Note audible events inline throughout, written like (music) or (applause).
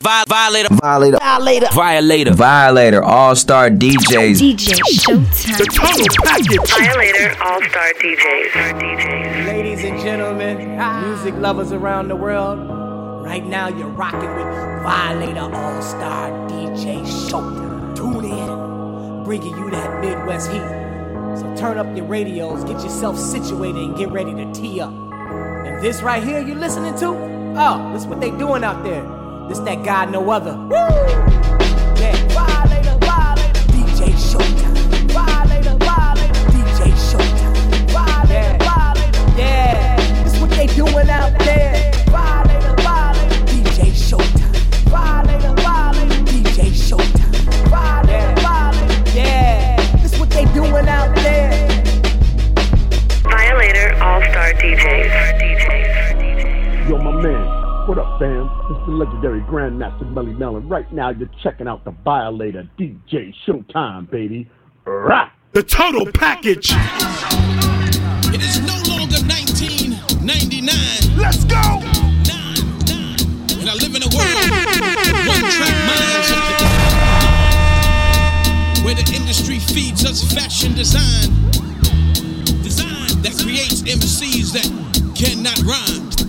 Violator. Violator. Violator. Violator. Violator. All Star DJs. DJ Showtime. The total package. Violator All Star DJs. DJs. Ladies and gentlemen, music lovers around the world, right now you're rocking with Violator All Star DJ Showtime. Tune in, bringing you that Midwest heat. So turn up your radios, get yourself situated, and get ready to tee up. And this right here you're listening to? Oh, this what they doing out there. This that guy no other. Woo! Yeah, Violator, Violator, DJ Showtime. Violator, Violator, DJ Showtime. Violator, Violator, yeah. This what they doing out there. Violator, Violator, DJ Showtime. Violator, Violator, DJ Showtime. Violator, Violator, yeah. This what they doing out there. Violator All Star DJs. DJs. Yo, my man. What up, fam? It's the legendary Grandmaster Melly Melon. Right now, you're checking out the Violator DJ Showtime, baby. Rah! The total package. It is no longer 1999. Let's go. Nine, nine. And I live in a world one track minds. Where the industry feeds us fashion design. Design that creates MCs that cannot rhyme.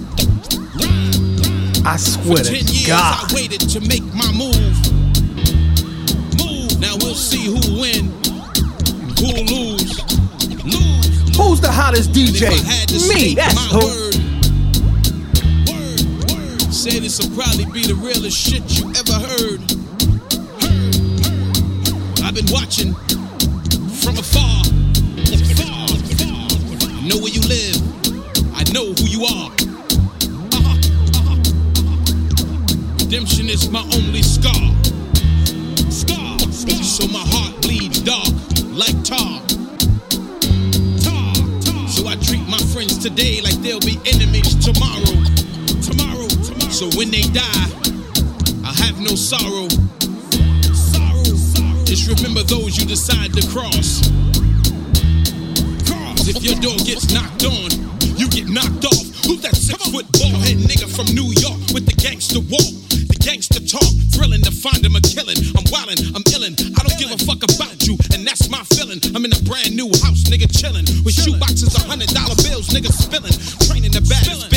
I swear For 10 to years God. I waited to make my move. Move. Now we'll see who win, who'll lose. Lose. Who's the hottest DJ? I had to Me. That's my who. word, word, word, say this will probably be the realest shit you ever heard. Heard, heard. I've been watching from afar. Afar, afar. I know where you live. I know who you are. Redemption is my only scar. Scar. scar. So my heart bleeds dark like tar. Tar. Tar, So I treat my friends today like they'll be enemies tomorrow. Tomorrow, tomorrow. So when they die, I have no sorrow. Sorrow, sorrow. Just remember those you decide to cross. Cause if your door gets knocked on, you get knocked off. Who's that six foot ball head nigga from New York with the gangster walk? The gangster talk, thrilling to find him a killing. I'm wildin', I'm illin'. I don't give a fuck about you, and that's my feeling. I'm in a brand new house, nigga, chillin'. With shoe boxes of hundred dollar bills, nigga spillin'. Training the baddest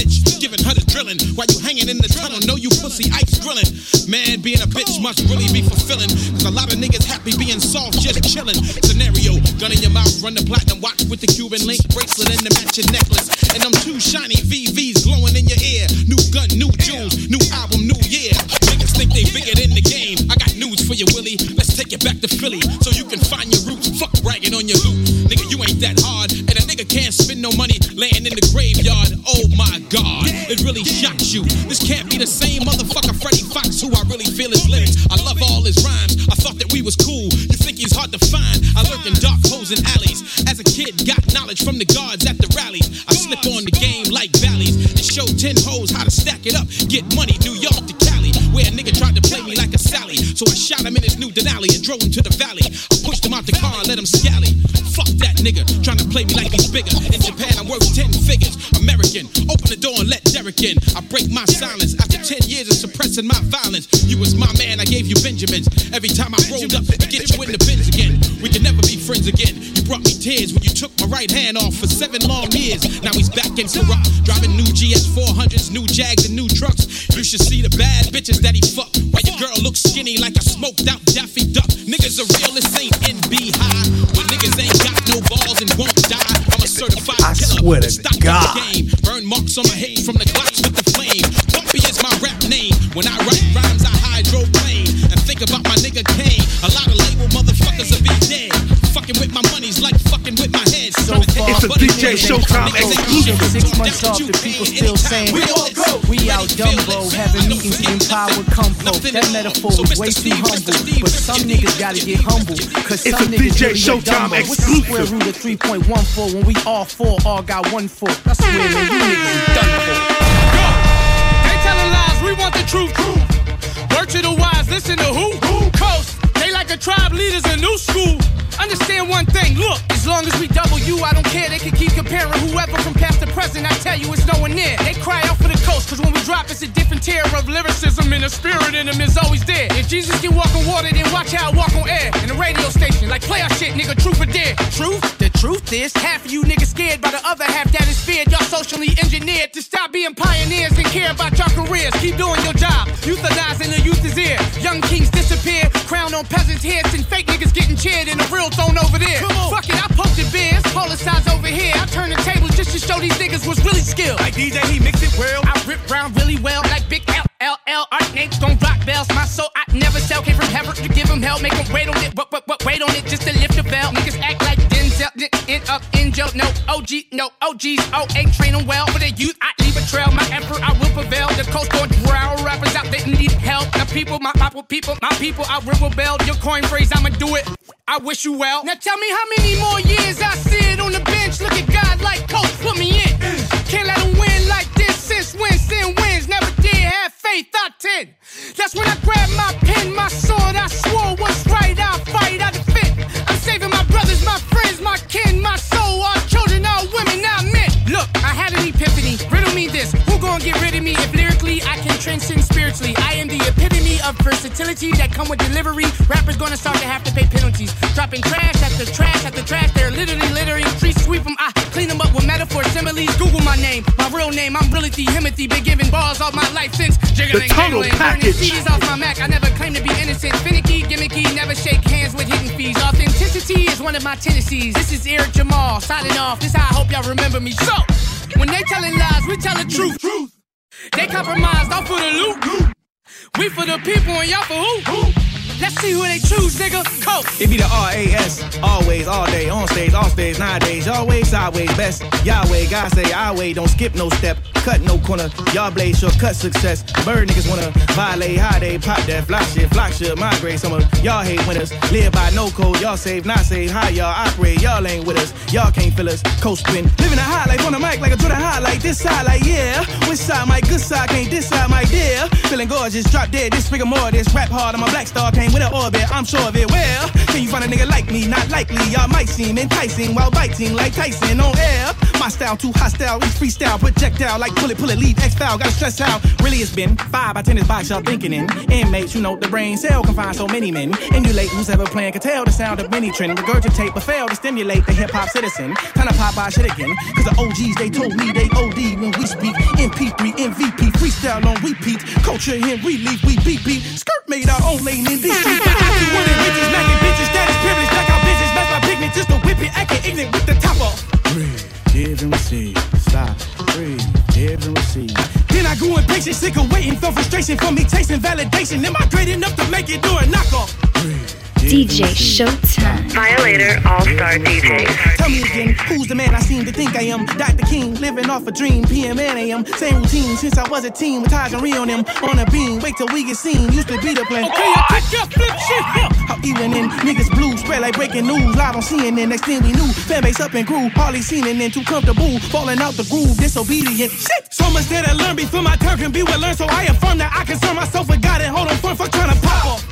bitch, giving her the drillin'. While you hanging in the tunnel, know you pussy ice grillin'. Man, being a bitch must really be fulfilling. Cause a lot of niggas happy being soft, just chillin'. Scenario, gun in your mouth, run the platinum watch with the Cuban link bracelet and the matching necklace. And them two shiny VVs glowing in your ear. New gun, new jewels, new album, new year. Niggas think they bigger than the game. I got news for you, Willie. Let's take it back to Philly so you can find your roots. Fuck bragging on your loot. Nigga, you ain't that hard. And a nigga can't spend no money laying in the graveyard. Oh my god, it really shocks you. This can't be the same motherfucker Freddie Foxxx who I really feel his lyrics. I love all his rhymes. I thought that we was cool. You think he's hard to find? I lurk in dark holes and alleys. As a kid, got knowledge from the guards at the rallies. I slip on the game like valleys and show 10 hoes how to stack it up. Get money, New York to Cali, where a nigga tried to play me like a Sally. So I shot him in his new Denali and drove him to the valley. I pushed him out the car and let him scally. Fuck that nigga, trying to play me like he's bigger. In Japan, I'm worth 10 figures. American, open the door and let Derek in. I break my silence after 10 years of suppressing my violence. You was my man, I gave you Benjamins. Every time I rolled up to get you in the bins again. We can never be friends again. You brought me tears when you took my right hand off for seven long years. Now he's back in corrupt, driving new GS 400s, new Jags, and new trucks. You should see the bad bitches that he fucked. Why your girl looks skinny like a smoked out Daffy Duck. Niggas are real, this ain't NB high. I swear to God. Burn marks on my hips from the glocks with the flame. Bumpy is my rap name. When I write rhymes, I hydroplane. And think about my It's a DJ niggas Showtime ain't niggas ain't exclusive. Six months off, the people still saying, We all go. We out fearless. Dumbo, having meetings in power nothing. compo. That metaphor is way too humble. But some niggas gotta get humble. Cause It's some a niggas DJ really Showtime get dumbo. What's the square root of 3.14 when we all four all got one foot? I swear, man, you niggas done for. Go. They telling lies, we want the truth. Word to the wise, listen to who? who? Coast. Like a tribe leaders in new school. Understand one thing, look, as long as we double you, I don't care. They can keep comparing whoever from past to present. I tell you, it's no one near. They cry out for the coast, cause when we drop, it's a different terror of lyricism and the spirit in him is always there. If Jesus can walk on water, then watch how I walk on air. In the radio station, like play our shit, nigga, truth or dare. Truth? The truth is, half of you niggas scared by the other half that is feared. Y'all socially engineered to stop being pioneers and care about your careers. Keep doing your job. Euthanizing the youth is here. Young kings disappear, crown on peasants' heads, and fake niggas getting cheered and the real thrown over there. Fuck it, I posted beers, polar size over here. I turn the tables just to show these niggas was really skilled. Like DJ, he mix it well. I rip round really well, like Big L. L L art names don't rock bells. My soul I never sell. Came from heaven to give him hell. Make him wait on it. What, what, what, wait on it just to lift the bell. Niggas act like Denzel. End up in jail. No OG, no OGs. Oh, ain't train them well. For the youth, I leave a trail. My emperor, I will prevail. The coast going growl. Rappers out there need help. The people, my, my people, my people, I will rebel. Your coin phrase, I'ma do it. I wish you well. Now tell me how many more years I sit on the bench. Look at God like coach, put me in. Name. I'm the Himothy. Been giving balls all my life since jiggling, total jangling, burning package. CDs off my Mac. I never claim to be innocent. Finicky, gimmicky, never shake hands with hidden fees. Authenticity is one of my tendencies. This is Eric Jamal signing off. This how I hope y'all remember me. So, when they telling lies, we tell the truth. truth. They compromised off for the loot. We for the people and y'all for who? Let's see who they choose, nigga. Coke. It be the R-A-S, always, all day, on stage, off stage, nowadays, y'all sideways, best. Yahweh, God say, I way, don't skip no step, cut no corner, y'all blaze shortcut success. Bird niggas wanna violate, how they pop that flock shit, flock should migrate. Some of y'all hate winners, live by no code, y'all save, not save, how y'all operate, y'all ain't with us, y'all can't feel us, coast spin. Living a high life on the mic like a Jordan high, like this side, like yeah. Which side, my good side, can't this side, my dear. Feeling gorgeous, drop dead, this figure more, this rap hard, I'm a black star, came with an orbit, I'm sure of it. Well, can you find a nigga like me? Not likely, y'all might seem enticing while biting like Tyson on air. My style too hostile, it's freestyle, projectile like pull it, pull it, leave X foul. Gotta stress out. Really, it's been five by ten is box y'all thinking in. Inmates, you know the brain cell can find so many men. Emulate who's ever playing, can tell the sound of many trend. Regurgitate, but fail to stimulate the hip hop citizen. Time to pop our shit again. Cause the OGs, they told me they OD when we speak. MP3, MVP, freestyle on repeat. Culture in relief, we beat beat. Skirt made our own lane in. I be winning bitches, bitches, status privilege. Check out bitches, that's my pigment. Just to whip it, acting ignorant with the top off. Give and receive. Stop, breathe, give and receive. Then I grew impatient, sick of waiting, felt frustration from me tasting validation. Am I great enough to make it do a knockoff? Breathe, DJ receive. Showtime. Violator All Star DJ. Tell me again, who's the man I seem to think I am? Dr. King, living off a dream, PM and AM. Same routine since I was a teen with Taj and Ree on them. On a beam, wait till we get seen. Used to be the plan. Okay, I kick your flip shit. Huh. How even in niggas blue, spread like breaking news. Live on CNN, next thing we knew, fan base up and grew. Hardly seen and then too comfortable, falling out the groove, disobedient. Shit, so much that I learned before my turn can be well learned. So I affirm that I concern myself with God and hold on front for trying to pop off.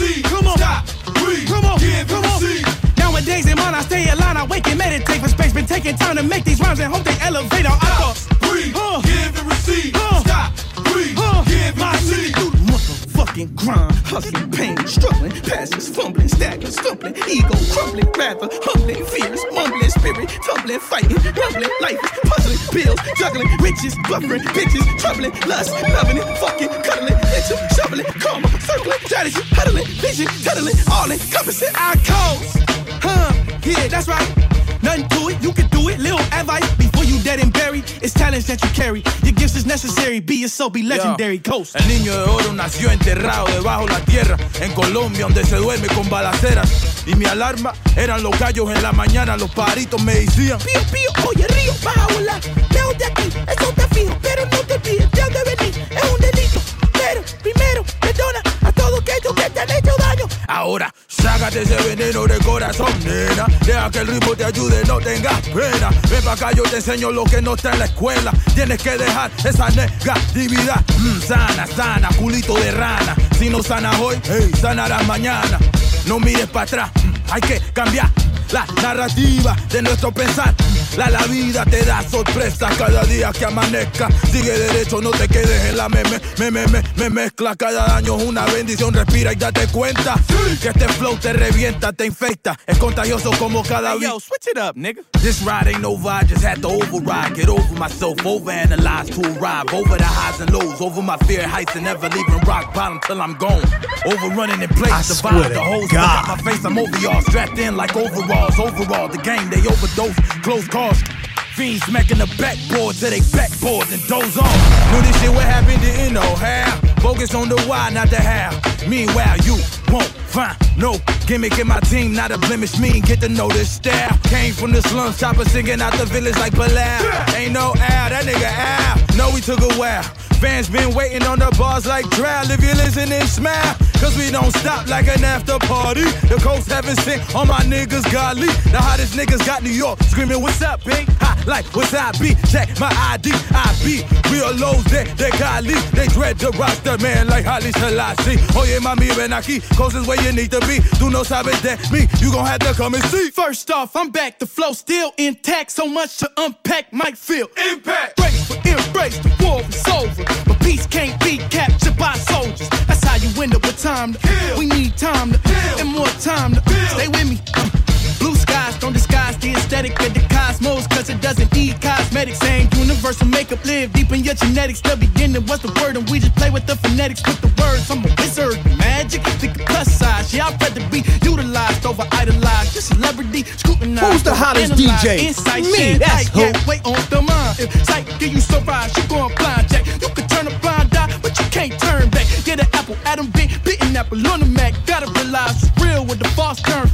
Breathe, Come on, receive. come on. Stop, breathe, Come on, give, come on. receive. Nowadays in mind, I stay aligned. I wake and meditate for space. Been taking time to make these rhymes and hope they elevate our thoughts. Breathe, Huh. give and receive. Huh. Stop, breathe, Huh. give My and receive. the motherfucking grind, hustling, pain, struggling, passes, fumbling, staggering, stumbling, ego crumbling, rather humbling, fears, mumbling, spirit, tumbling, fighting, rumbling, life puzzling, bills, juggling, riches, buffering, bitches, troubling, lust, loving it, fucking, cuddling, itching, shoveling, karma, circling, strategy, huddling, vision, cuddling, all encompassing our cause. Huh? Yeah, that's right. Nothing to it, you can do it. Little advice before you dead and buried. It's talents that you carry. Your gifts is necessary. Be yourself, be legendary. Ghost. El niño de oro nació enterrado debajo la tierra, en Colombia, donde se duerme con balaceras. Y mi alarma eran los gallos en la mañana, los pajaritos me decían. Pío, pío, oye, río, vas a volar. Lejos de aquí, eso te fijo. Pero no te olvides de dónde venís. Es un delito. Pero primero, perdona a todos aquellos que te han hecho daño. Ahora, sácate ese veneno de corazón, nena. Deja que el ritmo te ayude, no tengas pena. Ven pa' acá, yo te enseño lo que no está en la escuela. Tienes que dejar esa negatividad. Mm, sana, sana, culito de rana. Si no sanas hoy, hey, sanarás mañana. No mires para atrás, hay que cambiar la narrativa de nuestro pensar. La, la vida te da sorpresa cada día que amanezca. Sigue derecho, no te quedes en la meme, me, me, me, me mezcla. Cada año es una bendición, respira y date cuenta. Que este flow te revienta, te infecta. Es contagioso como cada Hey, yo, switch it up, nigga. This ride ain't over, I just had to override. Get over myself, overanalyze to arrive. Over the highs and lows, over my fear heights and never leaving rock bottom till I'm gone. Overrunning in place, I the vibe, the hoes God. got my face, I'm over y'all. Strapped in like overalls, overall. The game, they overdose, close calls. Fiends smacking the backboard to they backboards and doze off. Knew this shit would happen, didn't know how. Focus on the why, not the how. Meanwhile, you won't find no gimmick in my team, not a blemish. Mean, get to know this style. Came from the slums, chopper singing out the village like Bilal. Ain't no Al, that nigga Al. No, we took a while. Fans been waiting on the bars like drought. If you listen and smile, cause we don't stop like an after party. The coast haven't sent all my niggas godly. The hottest niggas got New York screaming, What's up, big? Hot like what's I be? Check my ID. I be real lows, they, they godly. They dread the roster, man, like Haile Selassie. Oh, Oye, mami, ven aquí. Coast is where you need to be. Do no sabes de me. You gon' have to come and see. First off, I'm back. The flow still intact. So much to unpack. Might feel Impact. Brace for embrace. The war is over. But peace can't be captured by soldiers. That's how you end up with time to Kill. We need time to Kill. and more time to stay with me. Uh, Blue skies don't disguise the aesthetic of the cosmos, cause it doesn't need cosmetics. Ain't universal makeup live deep in your genetics. The beginning was the word, and we just play with the phonetics with the words. I'm a wizard, magic, think of plus size. Yeah, I'd rather be utilized over idolized. Your celebrity scrutinized. Who's the hottest analyzed. DJ? Insight, Me, shit, that's who. yeah, wait on the mind. If sight give you surprise, you going blind jack. You could turn a blind eye, but you can't turn back. Get an apple, Adam B, beating apple on the Mac. Gotta realize it's real with the false turn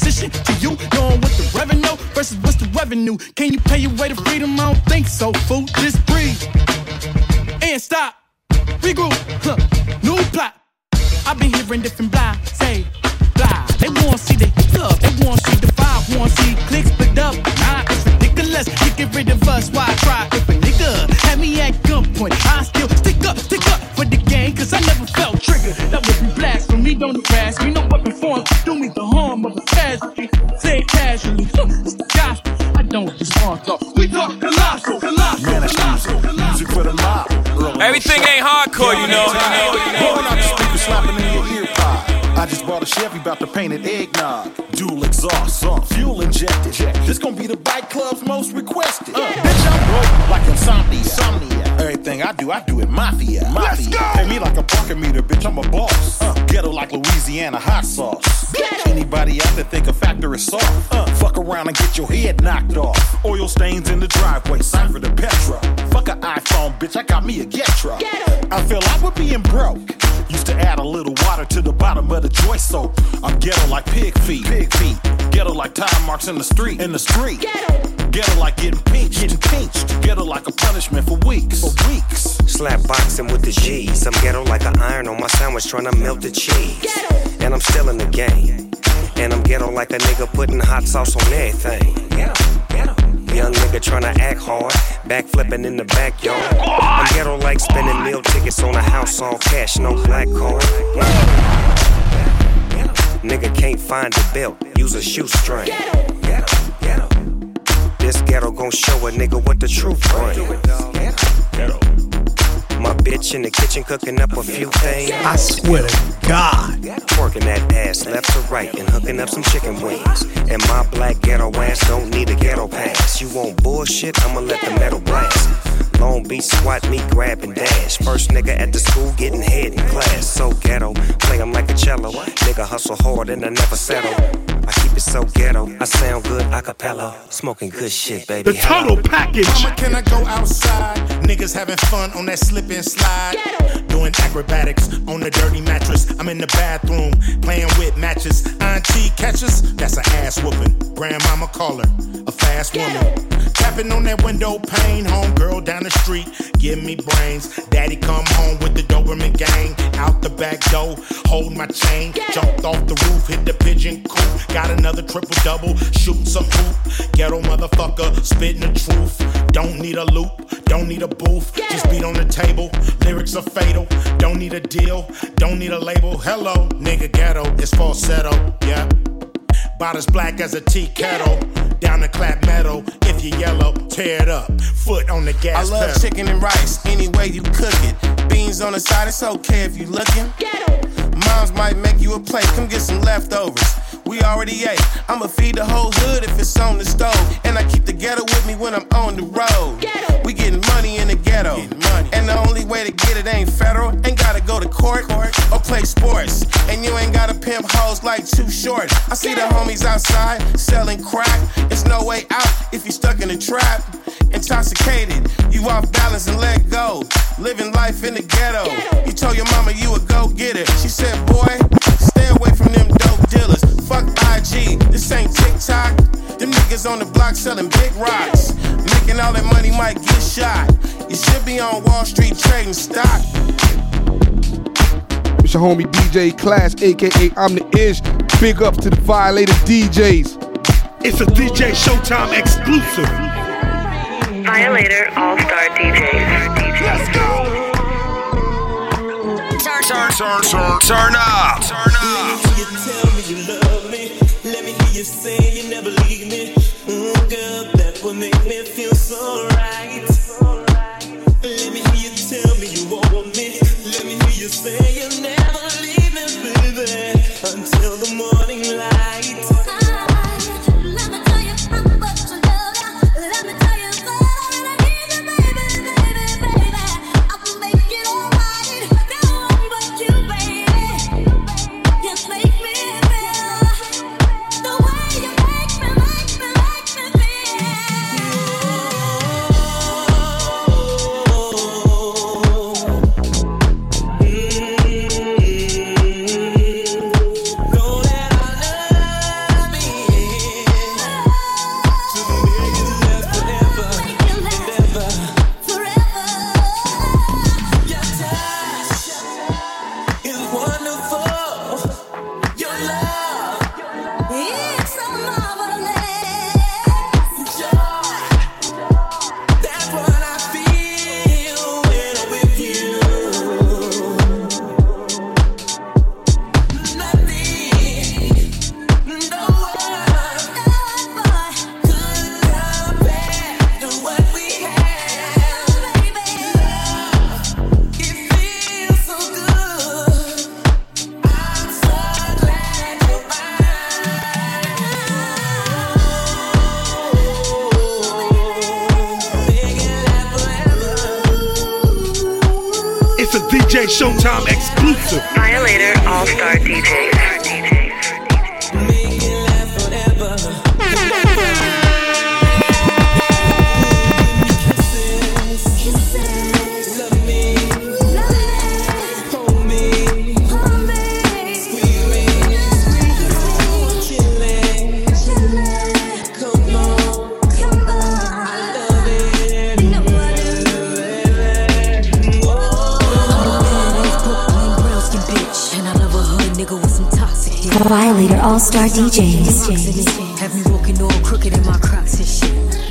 opposition to you. Knowing what the revenue versus what's the revenue. Can you pay your way to freedom? I don't think so, fool. Just breathe and stop. Regroup, huh? New plot. I've been hearing different blah, say, blah. They wanna see the love, they wanna see the vibe, wanna see clicks split up. Nah, it's ridiculous. You get rid of us, why try? If a nigga had me at gunpoint, I still stick up, stick up for the game, cause I never felt triggered. That would be blasphemy, don't harass me. No weapon form do casually, huh, it's the. I don't respond, though. We talk colossal, colossal, colossal, colossal. for the mob. Everything ain't hardcore, you know. Blowing out the speaker, slapping in your ear pod. I just bought a Chevy, about to paint it eggnog. Dual exhaust, uh, fuel injected. This gonna be the bike club's most requested. Uh, bitch, I'm broke like insomnia. insomnia. Everything I do, I do it mafia. Mafia. Pay me like a parking meter, bitch. I'm a boss. Uh, ghetto like Louisiana hot sauce. Anybody out there think a factor is soft? Uh, fuck around and get your head knocked off. Oil stains in the driveway, sign for the Petra. Fuck an iPhone, bitch. I got me a Getra. Get I feel I was being broke. Used to add a little water to the bottom of the joy soap. I'm ghetto like pig feet. Pig feet. Ghetto like tire marks in the street. In the street. Ghetto like getting pinched. Getting pinched. Ghetto like a punishment for weeks. For weeks. Slap boxing with the G's. I'm ghetto like an iron on my sandwich trying to melt the cheese. And I'm still in the game. And I'm ghetto like a nigga putting hot sauce on everything. Young nigga tryna act hard, backflipping in the backyard. I'm ghetto like spending meal tickets on a house, all cash, no black card. Nigga can't find a belt, use a shoestring. This ghetto gon' show a nigga what the truth bring. My bitch in the kitchen cooking up a few things. I swear to God. Working that ass left to right and hooking up some chicken wings. And my black ghetto ass don't need a ghetto pass. You want bullshit? I'ma let the metal blast. Long Beach squat me, grab and dash. First nigga at the school getting head in class. So ghetto, play like a cello. Nigga hustle hard and I never settle. I keep so ghetto. I sound good a cappella. Smoking good shit, baby. The total Hello. package. Mama, can I go outside? Niggas having fun on that slip and slide. Doing acrobatics on the dirty mattress. I'm in the bathroom playing with matches. Auntie catches, that's an ass whooping. Grandmama call her a fast woman. Tapping on that window pane, home girl down the street, give me brains. Daddy come home with the Doberman gang, out the back door, hold my chain. Jumped off the roof, hit the pigeon coop, got another triple double, shooting some hoop. Ghetto motherfucker, spitting the truth. Don't need a loop, don't need a booth, just beat on the table. Lyrics are fatal, don't need a deal, don't need a label. Hello, nigga, ghetto, it's falsetto, yeah. About as black as a tea kettle. Down the clap metal. If you yellow, tear it up. Foot on the gas I love pedal. chicken and rice, any way you cook it. Beans on the side, it's okay if you looking. Moms might make you a plate, come get some leftovers. We already ate. I'ma feed the whole hood if it's on the stove. And I keep the ghetto with me when I'm on the road. We getting money in the ghetto. And the only way to get it ain't federal. Ain't gotta go to court or play sports. And you ain't gotta pimp hoes like too short. I see the homies outside selling crack. There's no way out if you stuck in a trap. Intoxicated, you off balance and let go. Living life in the ghetto. You told your mama you a go getter. She said, boy, stay away from them dope dealers. Fuck IG, this ain't TikTok. Them niggas on the block selling big rocks. Making all that money might get shot. You should be on Wall Street trading stock. It's your homie DJ Class, aka I'm the Ish. Big up to the Violator DJs. It's a DJ Showtime exclusive. Violator All Star DJs. Let's Turn, turn, turn, turn, turn up. Turn up. You tell me you love me. Let me hear you say you never leave me. Mm, girl, that would make me feel so right. Let me hear you tell me you want me. Let me hear you say you'll never leave me, baby, until the morning light. It's a DJ Showtime exclusive. Violator All Star DJs. Violator All Star DJs. Have me walking all crooked in my crocs and shit.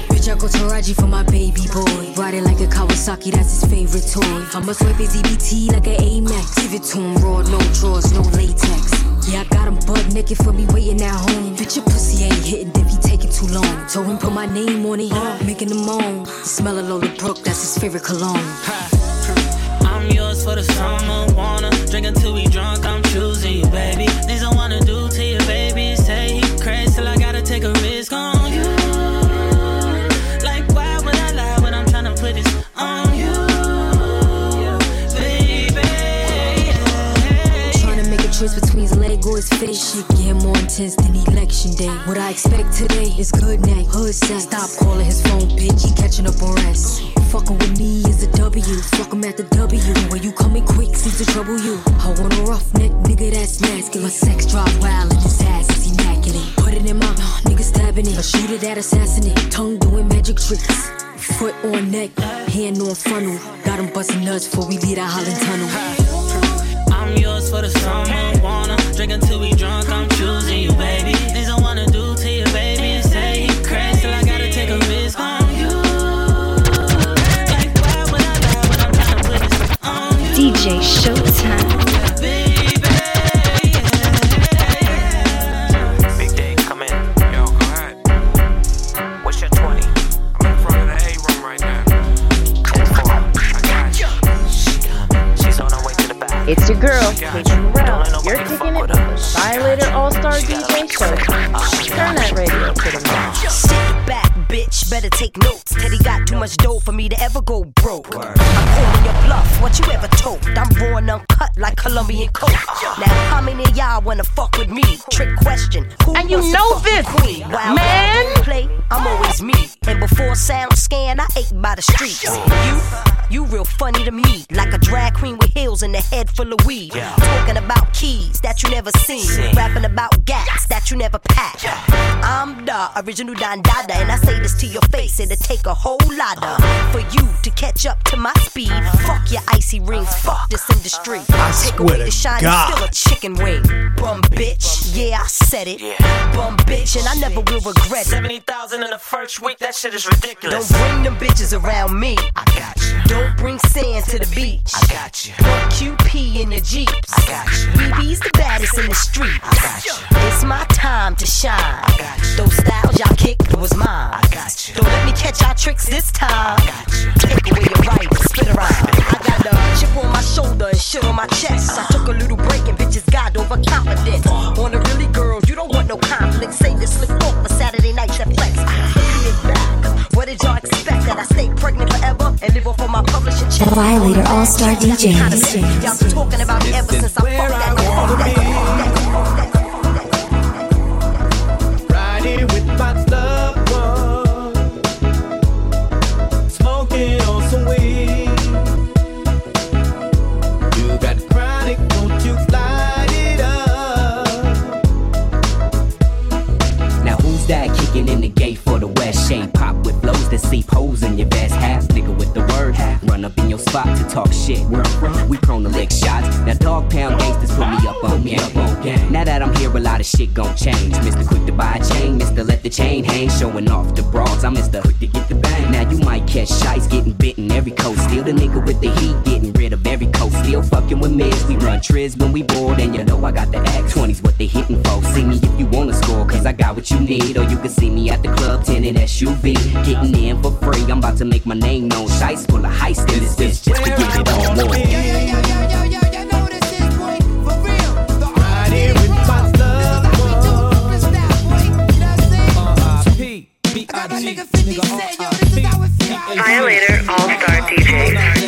Bitch, I go to Raji for my baby boy. Ride it like a Kawasaki, that's his favorite toy. I must wipe his EBT like an Amex. Give it to him raw, no drawers, no latex. Yeah, I got him butt naked for me waiting at home. Bitch, your pussy ain't hitting if he taking too long. Told him put my name on it, making him moan. The smell of Lola Brooke, that's his favorite cologne. I'm yours for the summer, wanna drink until we drunk. I'm choosing you, baby. His leg or his face. Shit get more intense than election day. What I expect today is good night, hood sex. Stop calling his phone, bitch. He catching up on rest. Fucking with me is a W. Fuck him at the W. When you coming quick, seems to trouble you. I want a rough neck nigga that's masculine. Sex drive wild and his ass is immaculate. Put it in my uh, nigga stabbing it. A shooter that assassinate. Tongue doing magic tricks. Foot on neck, hand on funnel. Got him busting nuts before we leave that Holland tunnel. I'm yours for the summer, wanna Drink until we drunk, I'm choosing you, baby. Things I wanna do to you, baby, and say you crazy. I gotta take a risk on you. Like, why would I lie when I'm trying to put this on you? DJ Showtime. It's your girl. Violator All Star DJ Show. Turn that radio to the max. Sit back, bitch. Better take notes. Teddy got too much dough for me to ever go broke. I'm calling your bluff. What you ever told? I'm raw and uncut like Colombian coke. Now, how many of y'all wanna fuck with me? Trick question. Who And you know this, queen? While man. play, I'm always me. And before sound scan, I ate by the streets. You, you real funny to me, like a drag queen with heels and a head full of weed. Talking about keys that you never seen, rapping about gats that you never packed. I'm the original Don Dada, and I say this to your face, it'll take a whole lot of catch up to my speed. Fuck your icy rings, fuck this industry. I Take swear away to the shine, God. still a chicken wing. Bum bitch, yeah I said it. Bum bitch, and I never will regret it. 70,000 in the first week, that shit is ridiculous. Don't bring them bitches around me. I got you. Don't bring sand to the beach. I got you. Put QP in your Jeeps. I got you. BB's the baddest in the street. I got you. It's my time to shine. I got you. Those styles y'all kicked was mine. I got you. Don't let me catch y'all tricks this time. I got you. Take away your right, spit around. I got a chip on my shoulder and shit on my chest. I took a little break and bitches got overconfident. On the really girl, you don't want no conflict. Say this slip off for Saturday nights at Flex. Back. What did y'all expect? That I stay pregnant forever and live off of my publishing check? The Violator All Star DJs. Y'all been talking about me ever since I fucked that. fucked that, blows that holes in your vest. Half nigga with the word run up in your spot to talk shit. Where I'm from we prone to lick shots. Now dog pound gangsters put me up on game oh, oh, now that I'm here a lot of shit gon' change. Mr. Quick to buy a chain Mr. Let the chain hang. Showing off the bras I'm Mr. Quick to get the bang. Now you might catch shites getting bitten. Every coast still the nigga with the heat getting rid of every coast still fucking with mids we run triz when we bored. And you know I got the act 20s what they hitting for. See me if you wanna score cause I got what you need. Or you can see me at the club 10 in SUV getting in for free. I'm about to make my name known. Shites full of heist in this bitch. Just to get it on more. Riding with my loved Violator All Star I'm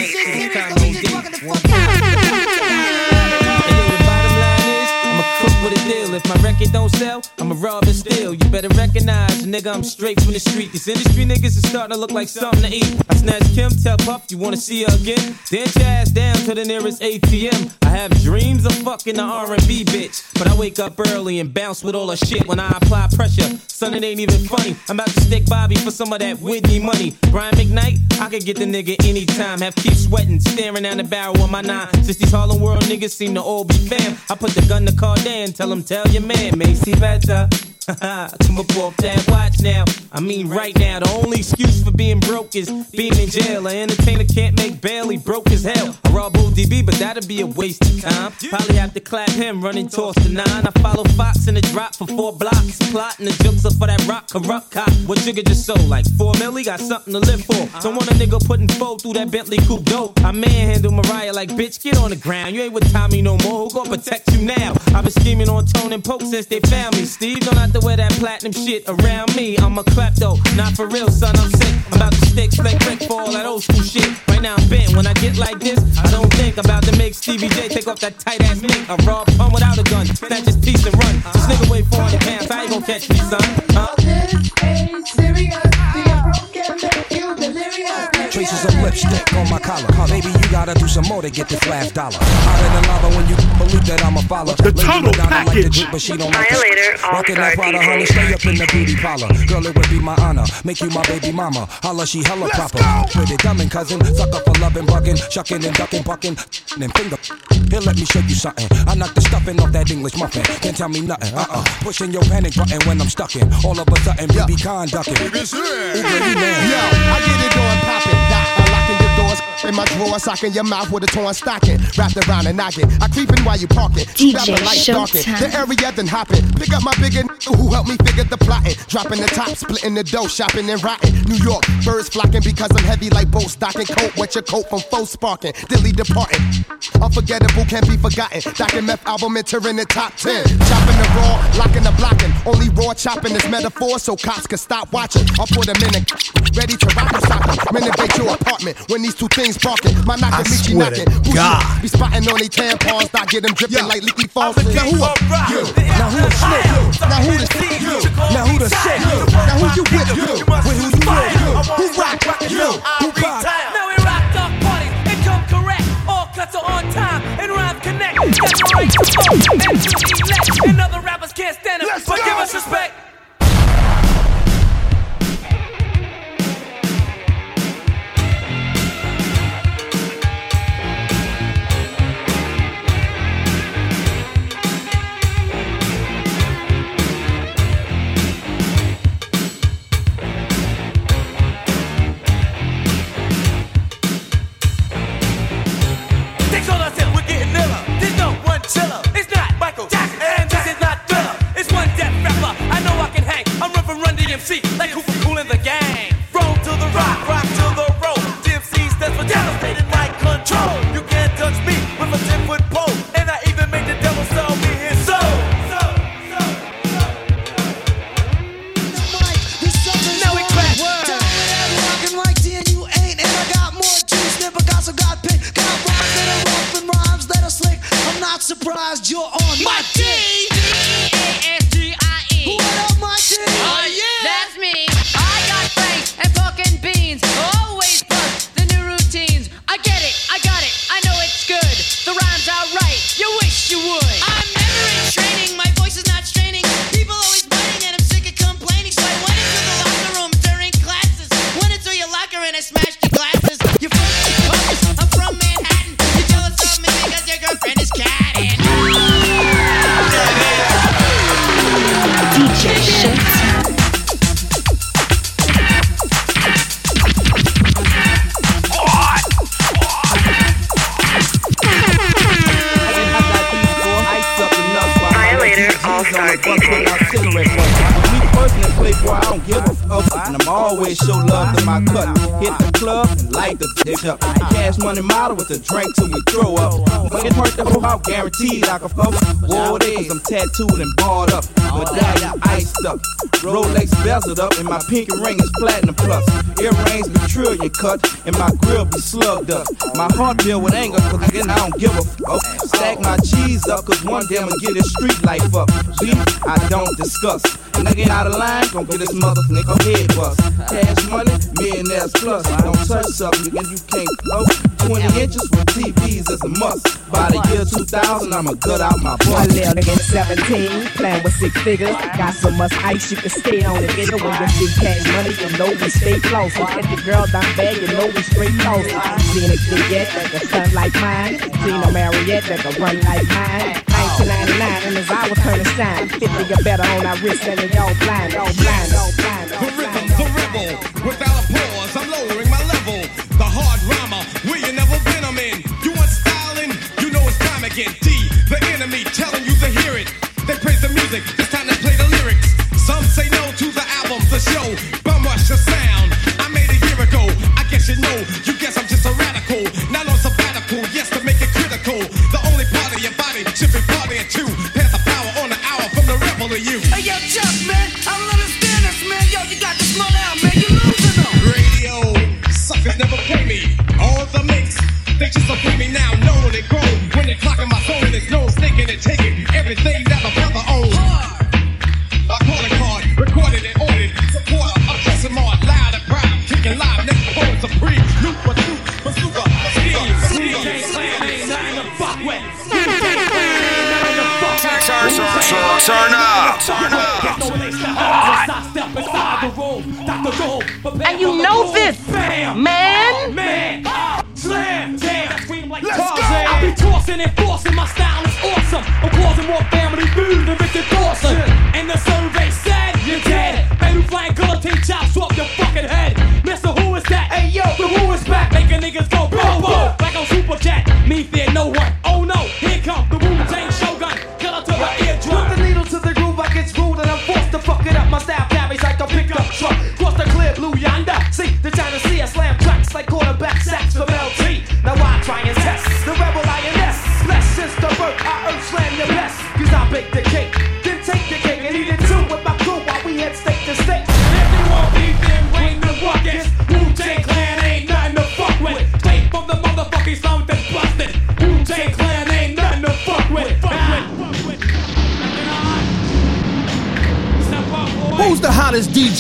my record don't sell, I'm a rob and steal. You better recognize, nigga, I'm straight from the street. These industry niggas is starting to look like something to eat. I snatch Kim, tell Puff, you wanna see her again? Dance your ass down to the nearest ATM. I have dreams of fucking the R&B bitch, but I wake up early and bounce with all her shit when I apply pressure. Son, it ain't even funny. I'm about to stick Bobby for some of that Whitney money. Brian McKnight, I could get the nigga anytime. Have keep sweating, staring down the barrel of my nine. Since these Harlem World niggas seem to all be fam, I put the gun to Cardan, tell him tell your man, Macy better. Come up off that watch now. I mean, right now, the only excuse for being broke is being in jail. An entertainer can't make bail, he broke as hell. I rob ODB, but that'd be a waste of time. Probably have to clap him running towards the nine. I follow Fox in the drop for four blocks. Plotting the jokes up for that rock corrupt cop. What Jigga just sold? Like four milli, got something to live for. Don't want a nigga putting four through that Bentley coupe dope. I manhandle Mariah like, bitch, get on the ground. You ain't with Tommy no more. Who gon' protect you now? I've been scheming on Tone and Poke since they found me. Steve, don't have to wear that platinum shit around me. I'm a klepto, not for real, son. I'm sick. I'm about to stick, slick, brick for all that old school shit. Right now I'm bent. When I get like this, I don't think I'm about to make Stevie J take off that tight ass mink. A raw pun without a gun. Snatch his piece and run. This nigga weigh 400 pounds. How you gon' catch me, son? Huh? Traces of lipstick on my collar. Baby, you gotta do some more to get this last dollar. Hotter than lava when you believe that I'm a follower. The Lady total Madonna like to package. drink, but she don't like Violator to Rockin' that Prada, honey, stay up in the beauty parlor. Girl, it would be my honor. Make you my baby mama. Holla, she hella proper. Pretty dumb and cousin. Sucker for loving, bugging, shucking and ducking, bucking, and finger. Here, let me show you something. I knock the stuffing off that English muffin. Can't tell me nothing. Uh-uh. Pushing your panic button when I'm stuck in. All of a sudden, BB conducting. Yo, I get it on poppin', dot, unlocking the doors in my drawer, socking your mouth with a torn stocking. Wrapped around and knocking. I creeping while you parking. Grab the light. Showtime. The area then hopping. Pick up my bigger n- who helped me figure the plotting. Dropping the top, splitting the dough, shopping and rotting. New York, birds flocking because I'm heavy like boat stocking. Coat, wet your coat from foe sparking. Dilly departing. Unforgettable can't be forgotten. Docking meth album entering the top 10. Chopping the raw, locking the blocking. Only raw chopping is metaphor so cops can stop watching. I'll put them in a ready to rock and sock. Renovate your apartment when these two things barking. My knocking, I Michi knocking. Bougie God. Be spotting on they tampons, not get them dripping like leaky falls. Now who up? You. Now who the snake? Now who the shit? You. Now who the shit? You. Now who you with? You. With who you with? You. Who rock? You. Who pop? Now we rock dog parties and come correct. All cuts are on time and rhyme connect. Got the to and to elect. And other rappers can't stand it, but give us respect. It's not Michael Jackson, and this is not Thriller. It's one death rapper. I know I can hang. I'm Reverend Run DMC, like Cooper Cool in the gang. Roll to the rock surprised you're on my dick. D-A-S-G-I-E. Tattooed and barred up. Medallion iced up. Rolex bezeled up, and my pinky ring is platinum plus. Earrings be trillion cut, and my grill be slugged up. My heart filled with anger, cause again, I don't give a fuck. Oh. Stack my cheese up, cause one day I'ma get this street life up. Beef, I don't discuss. Nigga out of line, gon' get this mother nigga head bust. Cash money, millionaires plus. Don't touch something, nigga, you can't blow. 20 inches with TVs is a must. By the year 2000, I'ma gut out my butt. little nigga 17, playing with six figures. Got so much ice you can skate on it, nigga. When you see cash money, you know we stay close. If the girl down bad, you know we straight close. Seen a Juliet that can stun like mine. Seen a Mariette that can run like mine. 1999 and as I was turning shine. 50 or better on our wrist and it all blind, all blind, all blind. The rhythm, the rebel. Without a pause, I'm lowering my level. The hard rhymer, where you never been, I'm in. You want styling? You know it's time again. D, the enemy, telling you to hear it. They praise the music, everything that a brother owns. I call it card, recorded and ordered. Supporter of Justin Moore, loud and proud. Kicking live, next poem supreme. New pursuit, bazooka, scheme, Turn, up. Turn up. And you know this, man. Man, slam, damn, scream like Tarzan. I be tossing and forcing, my style is awesome. I'm causing more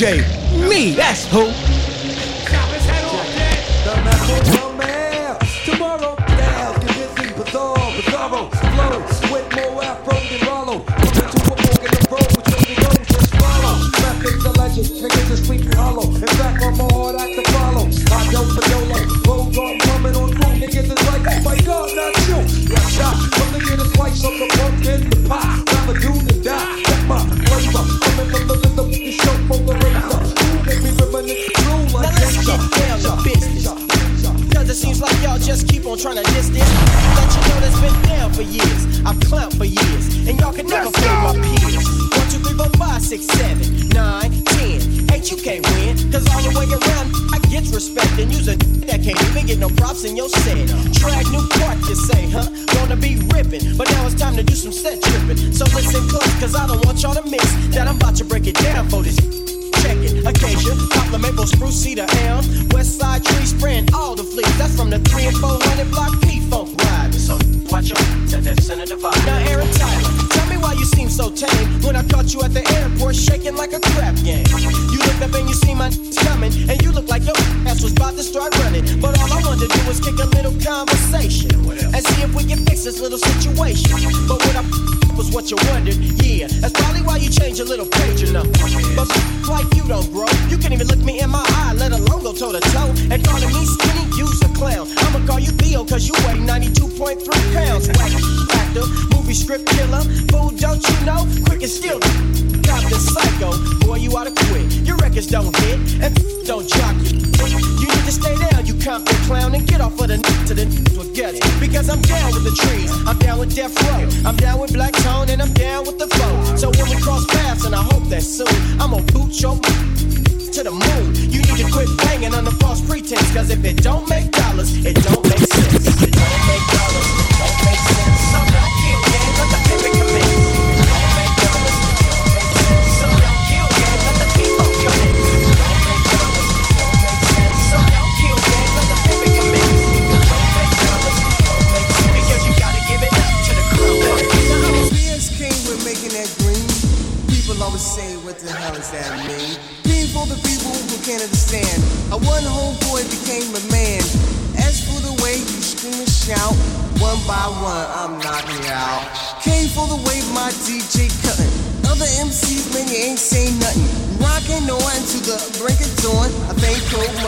Me, that's who.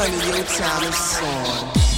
on the old time of song.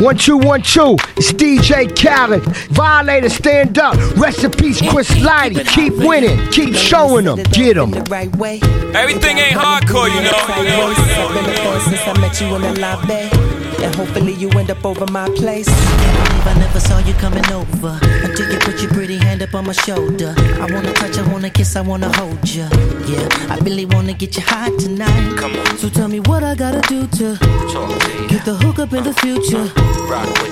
One, two, one, two. It's DJ Khaled. Violator, stand up. Rest in peace, Chris Lighty. Keep winning. Keep showing them. Get them. Everything ain't hardcore, you know. And hopefully you end up over my place. Can't believe I never saw you coming over until you put your pretty hand up on my shoulder. I wanna touch, I wanna kiss, I wanna hold you. Yeah, I really wanna get you high tonight. Come on. So tell me what I gotta do to get the hook up in the future.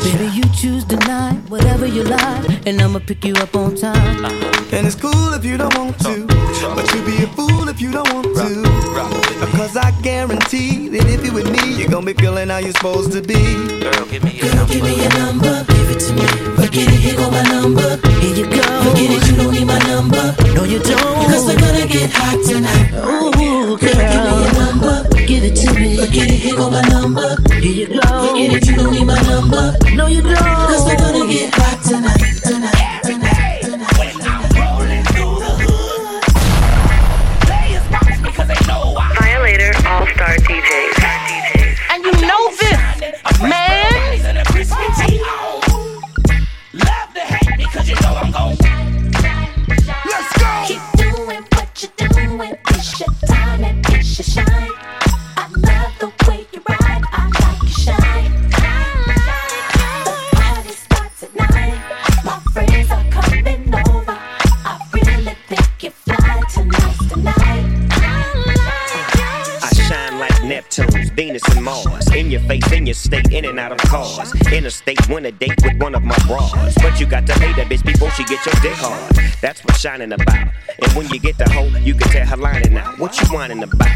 Baby, you choose the night, whatever you like, and I'ma pick you up on time. Uh-huh. And it's cool if you don't want to, but you'd be a fool if you don't want to. Because I guarantee that if you with me, you're gonna be feeling how you're supposed to be. Girl, give me your, Girl, number. Give me your number, give it to me. Forget it, here go my number. Here you go. Forget it, you don't need my number. No, you don't. Cause we're gonna get hot tonight. Ooh, girl. Give me your number give it to me. Forget it, here go my number. Here you go. Forget it, you don't need my number. No, you don't. Cause we're gonna get hot tonight. Your face in your state, in and out of cars. Interstate, win a date with one of my bras. But you got to pay that bitch before she get your dick hard. That's what shining about. And when you get the hoe, you can tell her lining out. What you whining about?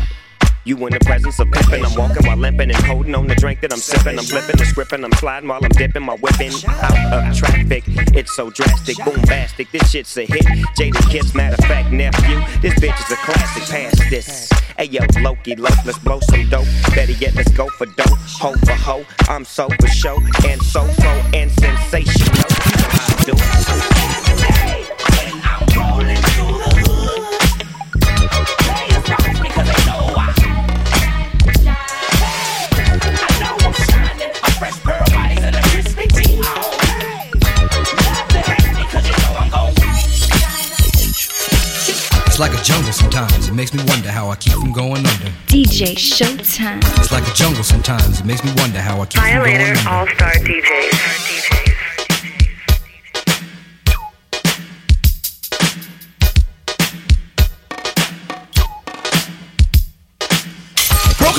You in the presence of pimpin', I'm walking while limping and holding on the drink that I'm sipping. I'm flipping the script and I'm sliding while I'm dipping my whipping out of traffic. It's so drastic, boombastic. This shit's a hit. Jadakiss, matter of fact, nephew. This bitch is a classic. Pass this. Hey yo, Loki, low, let's blow some dope. Better yet, let's go for dope. Ho for ho, I'm so for show and so fro and sensational. I do like a jungle sometimes. It makes me wonder how I keep from going under. DJ Showtime. It's like a jungle sometimes. It makes me wonder how I keep from going under. Violator under. All Star DJs.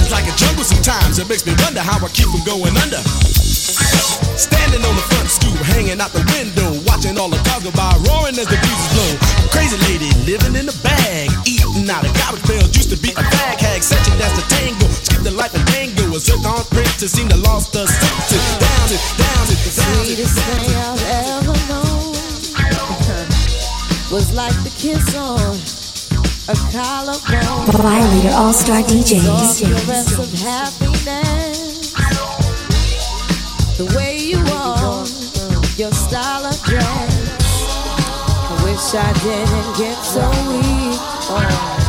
it's like a jungle sometimes, it makes me wonder how I keep from going under. Standing on the front stoop, hanging out the window, watching all the cars go by, roaring as the breezes blow. Crazy lady living in a bag, eating out of garbage pails, used to be a bag hag, such a dance to tango, skip the life of tango, a zircon princess seemed to lost her senses. Down it, down it, down it. Sweetest thing I've ever known was like the kiss on a collarbone. Violator All Star happiness. The way you walk, your style of dress. I wish I didn't get so weak. Oh.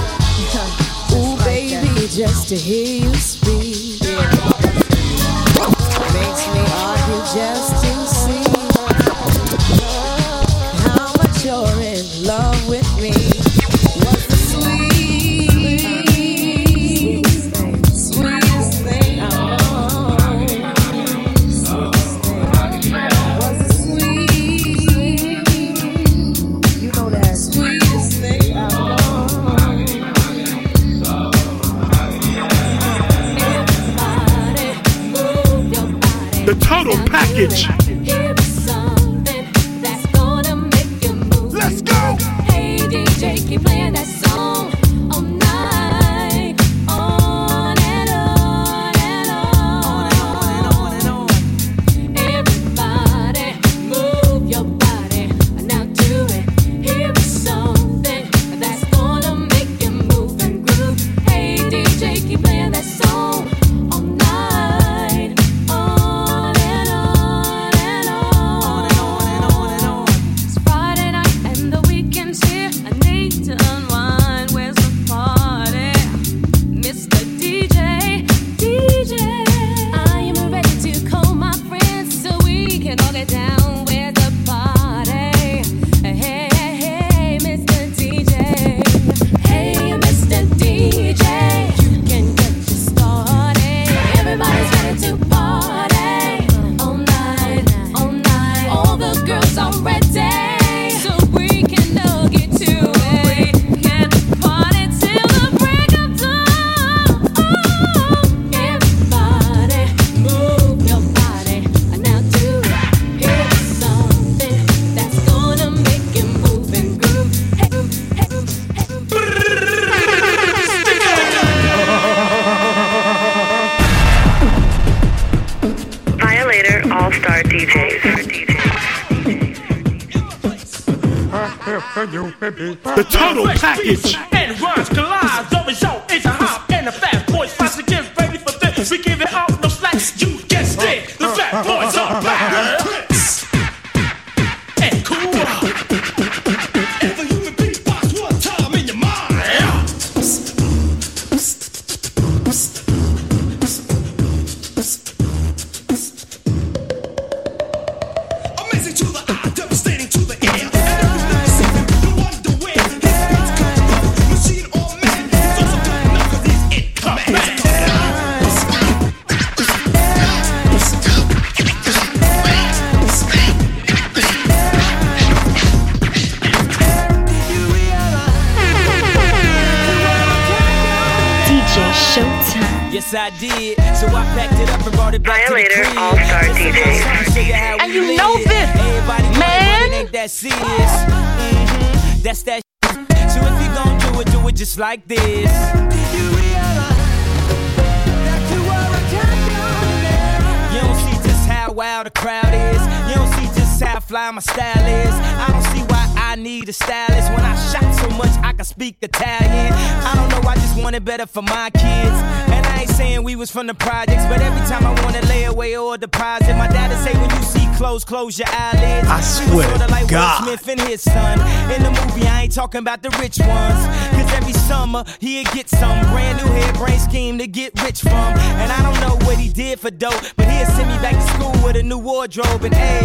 Ooh, baby, just to hear you speak. Makes me argue just total package. See close your eyelids. I swear sorta like God. Will Smith and his son. In the movie, I ain't talking about the rich ones. Cause every summer, he'd get some brand new hairbrain scheme to get rich from. And I don't know what he did for dope, but he'd send me back to school with a new wardrobe and hey,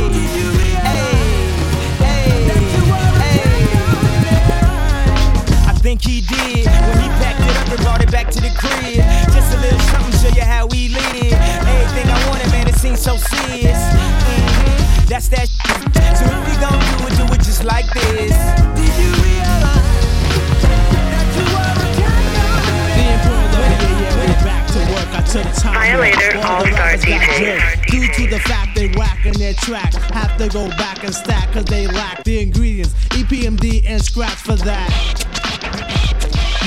I think he did when he packed it up and brought it back to the crib. Just a little something, show you how we live. Everything I wanted, man, it seems so serious. Mhm, That's that shit. So if you gon' do it, do it just like this. Did you realize that you were a The importance of it, yeah, yeah, we're back to work. I took time. Violator, All the all-star DJ. Due to the fact they whacking their track, have to go back and stack cause they lack the ingredients. E EPMD and scratch for that.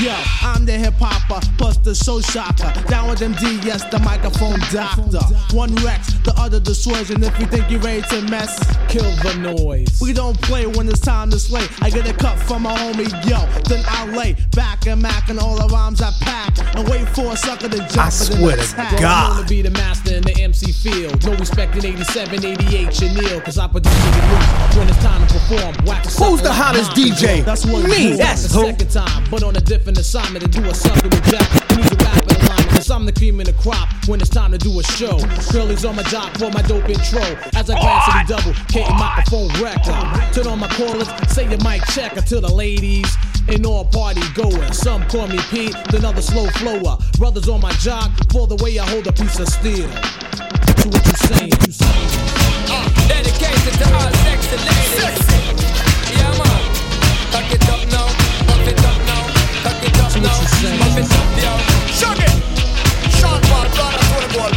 Yo, I'm the hip hopper, plus the show shocker. Down with MD, yes, the microphone doctor. One Rex, the other the Swerve, and if you think you're ready to mess, kill the noise. We don't play when it's time to slay. I get a cut from my homie, yo, then I lay back and mac and all the rhymes I pack and wait for a sucker to jump I swear to. God. I'm to be the master in the MC field. No respect in 87, 88, Chanel, cause I produce it loose when it's time to perform. Who's the hottest. DJ? That's what Me, that's the who. second time, but on a different assignment to do a sucker with Jack. Who needs a rap in alignment? Cause I'm the cream in the crop when it's time to do a show. Girlies on my job for my dope intro. As I glance at the double, K microphone record. Turn on my callers, say your mic checker to the ladies. And all party goers. Some call me Pete, then others slow flower. Brothers on my jock for the way I hold a piece of steel. To what you saying, you saying. Dedicated to all sexy ladies. Yeah, Cock it up now. Cock it up, yo. Shug it. Sean Paul, brother, Tony Ball.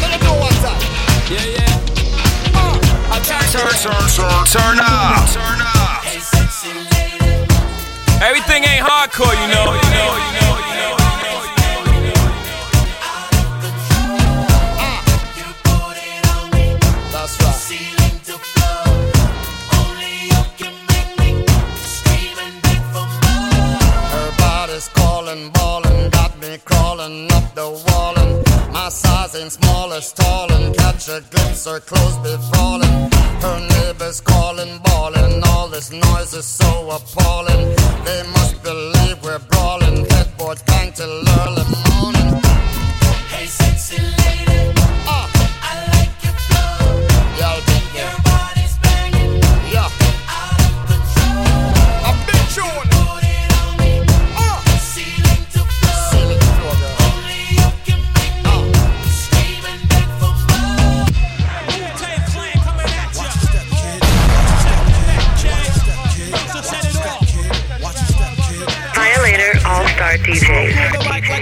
Let them know what's up. Yeah, yeah. Uh, attack. Turn, turn, turn, turn up. Turn up. Everything ain't hardcore, you know. You know, you know, you know. The wall. And my size ain't small as tall. And catch a glimpse, her clothes be falling. Her neighbors calling, bawling. All this noise is so appalling. They must believe we're brawling. Headboard bang till early morning. Hey, sexy lady.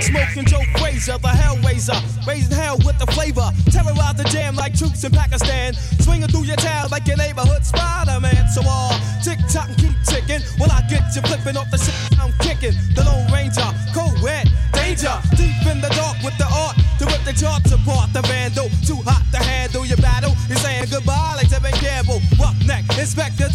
Smoking Joe Frazier, the Hellraiser. Raising hell with the flavor. Terrorize the jam like troops in Pakistan. Swinging through your town like your neighborhood Spider Man. So all tick tock and keep ticking. When I get you flipping off the shit I'm kicking. The Lone Ranger, cold red, danger. Deep in the dark with the art to rip the charts apart. The vandal, too hot to handle your battle. You're saying goodbye like Tevin Campbell. Roughneck, inspect the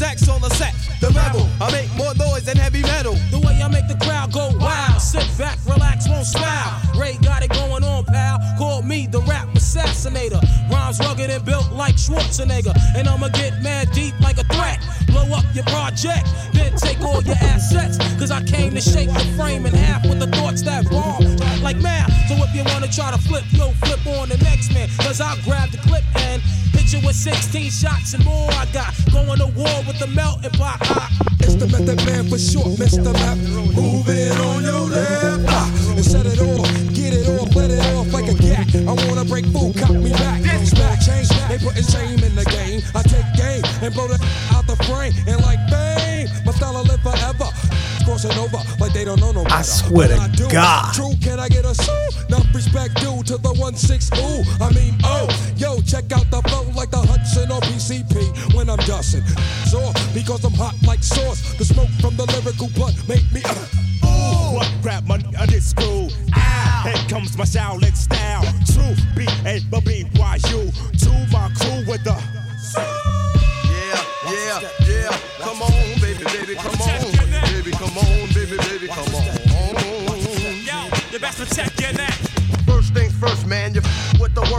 Schwarzenegger. And I'ma get mad deep like a threat. Blow up your project, then take all your assets. Cause I came to shake the frame in half with the thoughts that bomb. Like math. So if you wanna try to flip, yo, flip on the next man. Cause I'll grab the clip and hit you with 16 shots and more. I got going to war with the melting pot. I, It's the method man for short, Mr. Meth. Move it on your left. Ah, and set it off, putting shame in the game. I take game and blow the (laughs) out the frame. And like fame, my style will live forever. Crossing over like they don't know no better. I swear to I God. True, can I get a soul? Not respect due to the 1-6 ooh. I mean, oh, yo, check out the flow like the Hudson or PCP when I'm dusting. So, because I'm hot like sauce, the smoke from the lyrical blood make me. Uh, ooh, I grab my uh, this school? Ah, here comes my Shaolin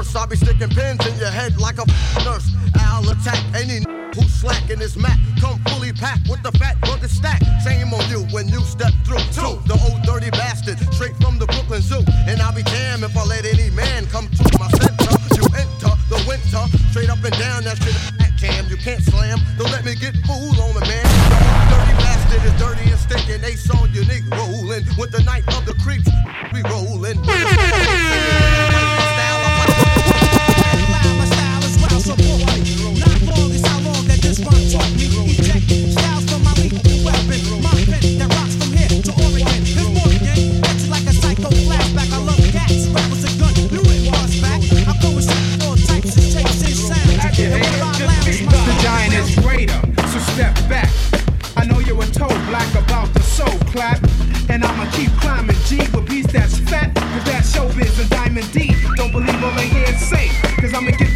worse. I'll be sticking pins in your head like a nurse. I'll attack any who slack in this mat. Come fully packed with the fat bucket stack. Same on you when you step through. Two, the old dirty bastard, straight from the Brooklyn Zoo. And I'll be damned if I let any man come to my center. You enter the winter, straight up and down that shit. insane. Cause I'ma get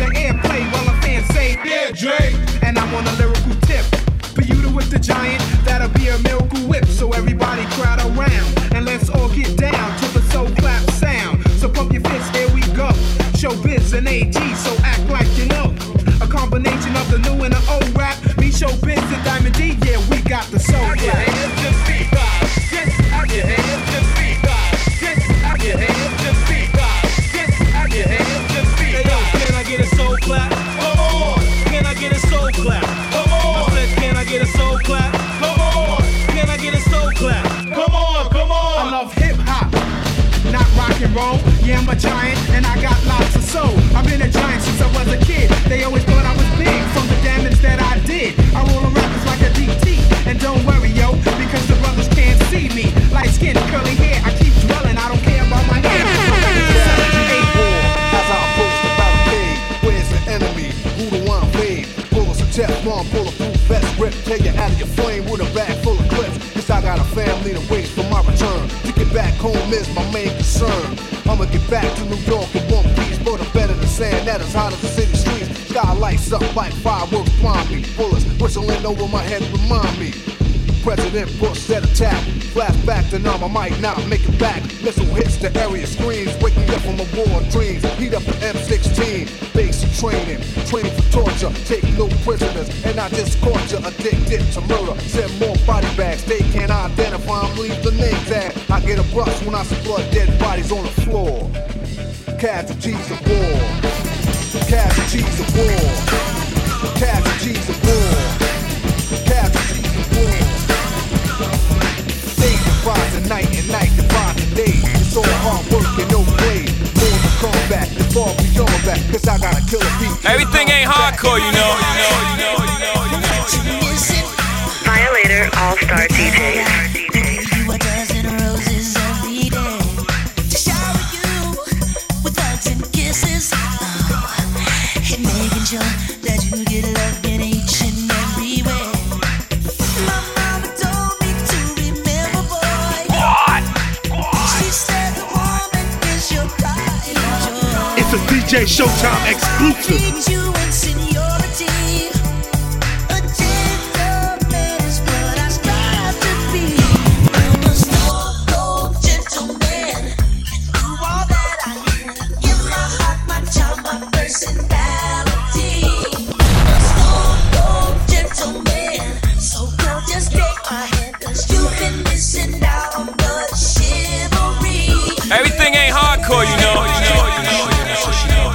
Everything ain't hardcore, you know. You know, you know, you know, you know,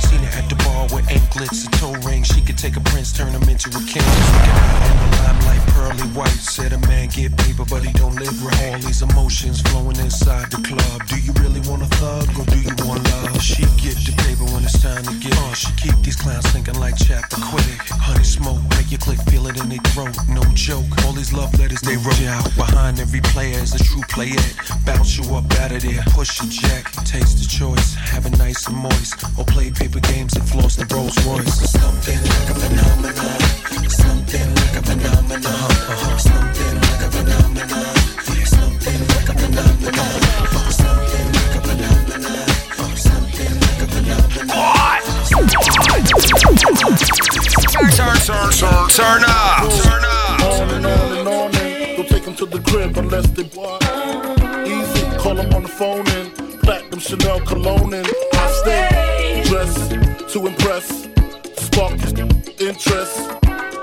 Seen at the bar with anklets and toe rings. Take a prince, turn him into a king. In the limelight, pearly white. Said a man get paper, but he don't live right. All these emotions flowing inside the club. Do you really want a thug or do you want love? She get the paper when it's time to get on. She keep these clowns thinking like chapter quick. Honey smoke, make you click, feel it in their throat. No joke. All these love letters they wrote you out. Behind every player is a true player. Bounce you up out of there, push your jack. Taste the choice, have it nice and moist. Or play paper games and floss the Rolls Royce. Something like Chanel cologne and I stay dressed to impress, spark interest.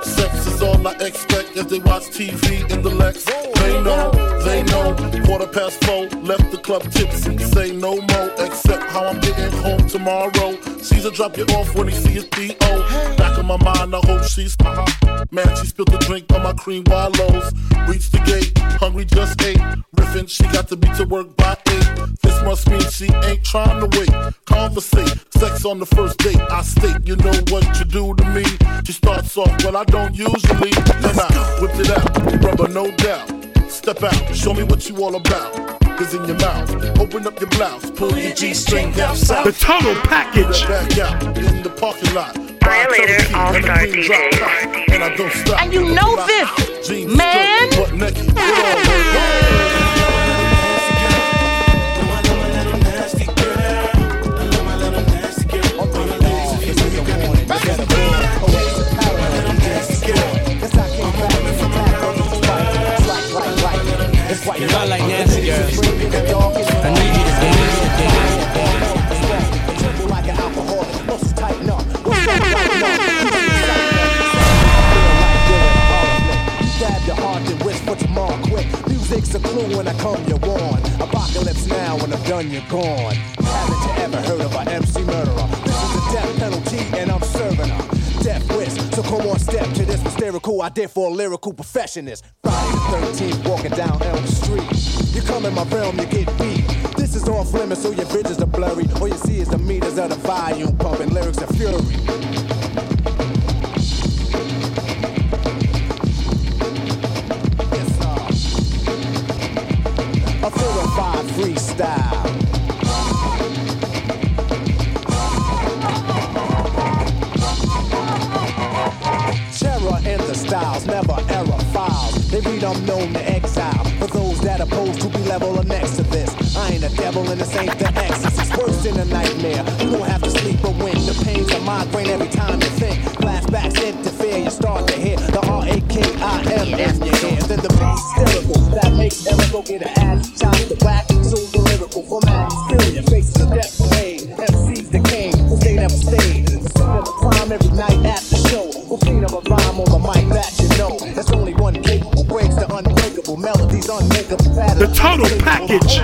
Sex is all I expect as they watch TV in the Lex. They know, they know. Quarter past four, left the club tipsy. Say no more, except how I'm getting home tomorrow. Caesar drop you off when he see his D.O. Back in my mind, I hope she's. Man, she spilled the drink on my cream wallows. Reached the gate, hungry just ate. Riffin', she got to be to work by eight. This must mean she ain't trying to wait. Conversate, sex on the first date. I state, you know what you do to me. She starts off, but I don't usually. Then I whipped it out, rubber no doubt. Step out, show me what you all about. Cause in your mouth, open up your blouse, pull your G-string down south. The total package. Back out in the parking lot. Violator All-Star DJs. And I don't stop. And you know this, Jeans man. (laughs) know I like nasty girls. I need you to dance. Stab your heart and wish tomorrow quick. Music's a clue when I come, you're warned. Apocalypse now when I'm done, you're gone. Haven't you ever heard of a MC murderer? This is a death penalty and I'm serving her. Death wish, so come on, step this hysterical idea for a lyrical perfectionist. Friday the 13th, walking down Elm Street. You come in my realm, you get beat. This is off limits, so your visions are blurry. All you see is the meters of the volume pumping lyrics of fury. I'm known to exile. For those that oppose to be level or next to this. I ain't a devil and this ain't the exorcist. Worse than a nightmare. You don't have to sleep or win. The pain's a migraine every time you think. Flashbacks interfere, you start to hear the R-A-K-I-M in your ear. Then the bass hysterical. That makes Eric get an ad. Time to whack, so the lyrical format. Experience faces of death package.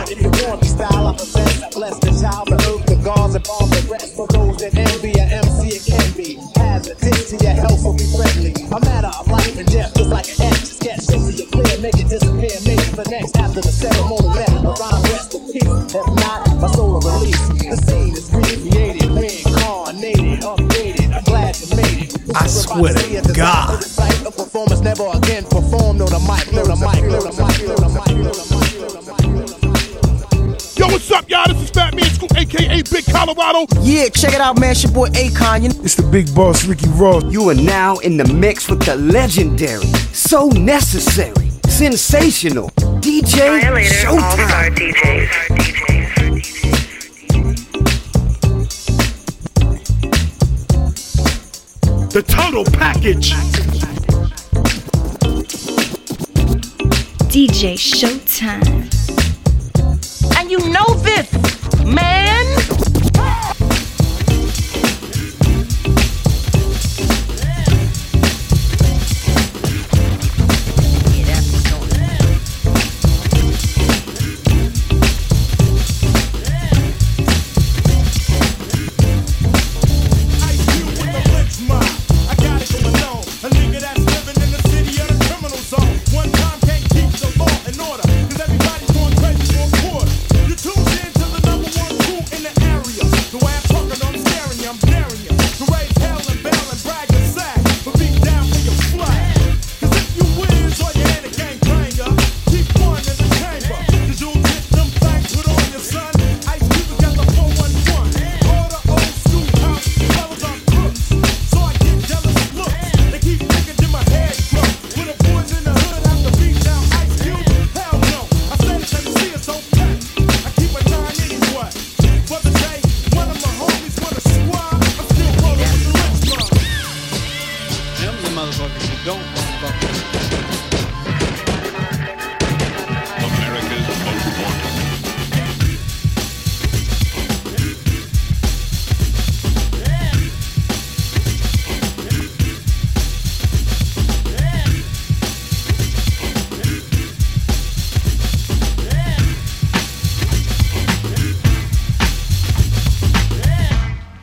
Yeah, check it out, man. It's your boy Akon. You It's the big boss, Ricky Ross. You are now in the mix with the legendary, so necessary, sensational DJ Violator All-Star Showtime. DJs. The total package. DJ Showtime. Don't motherfuckers.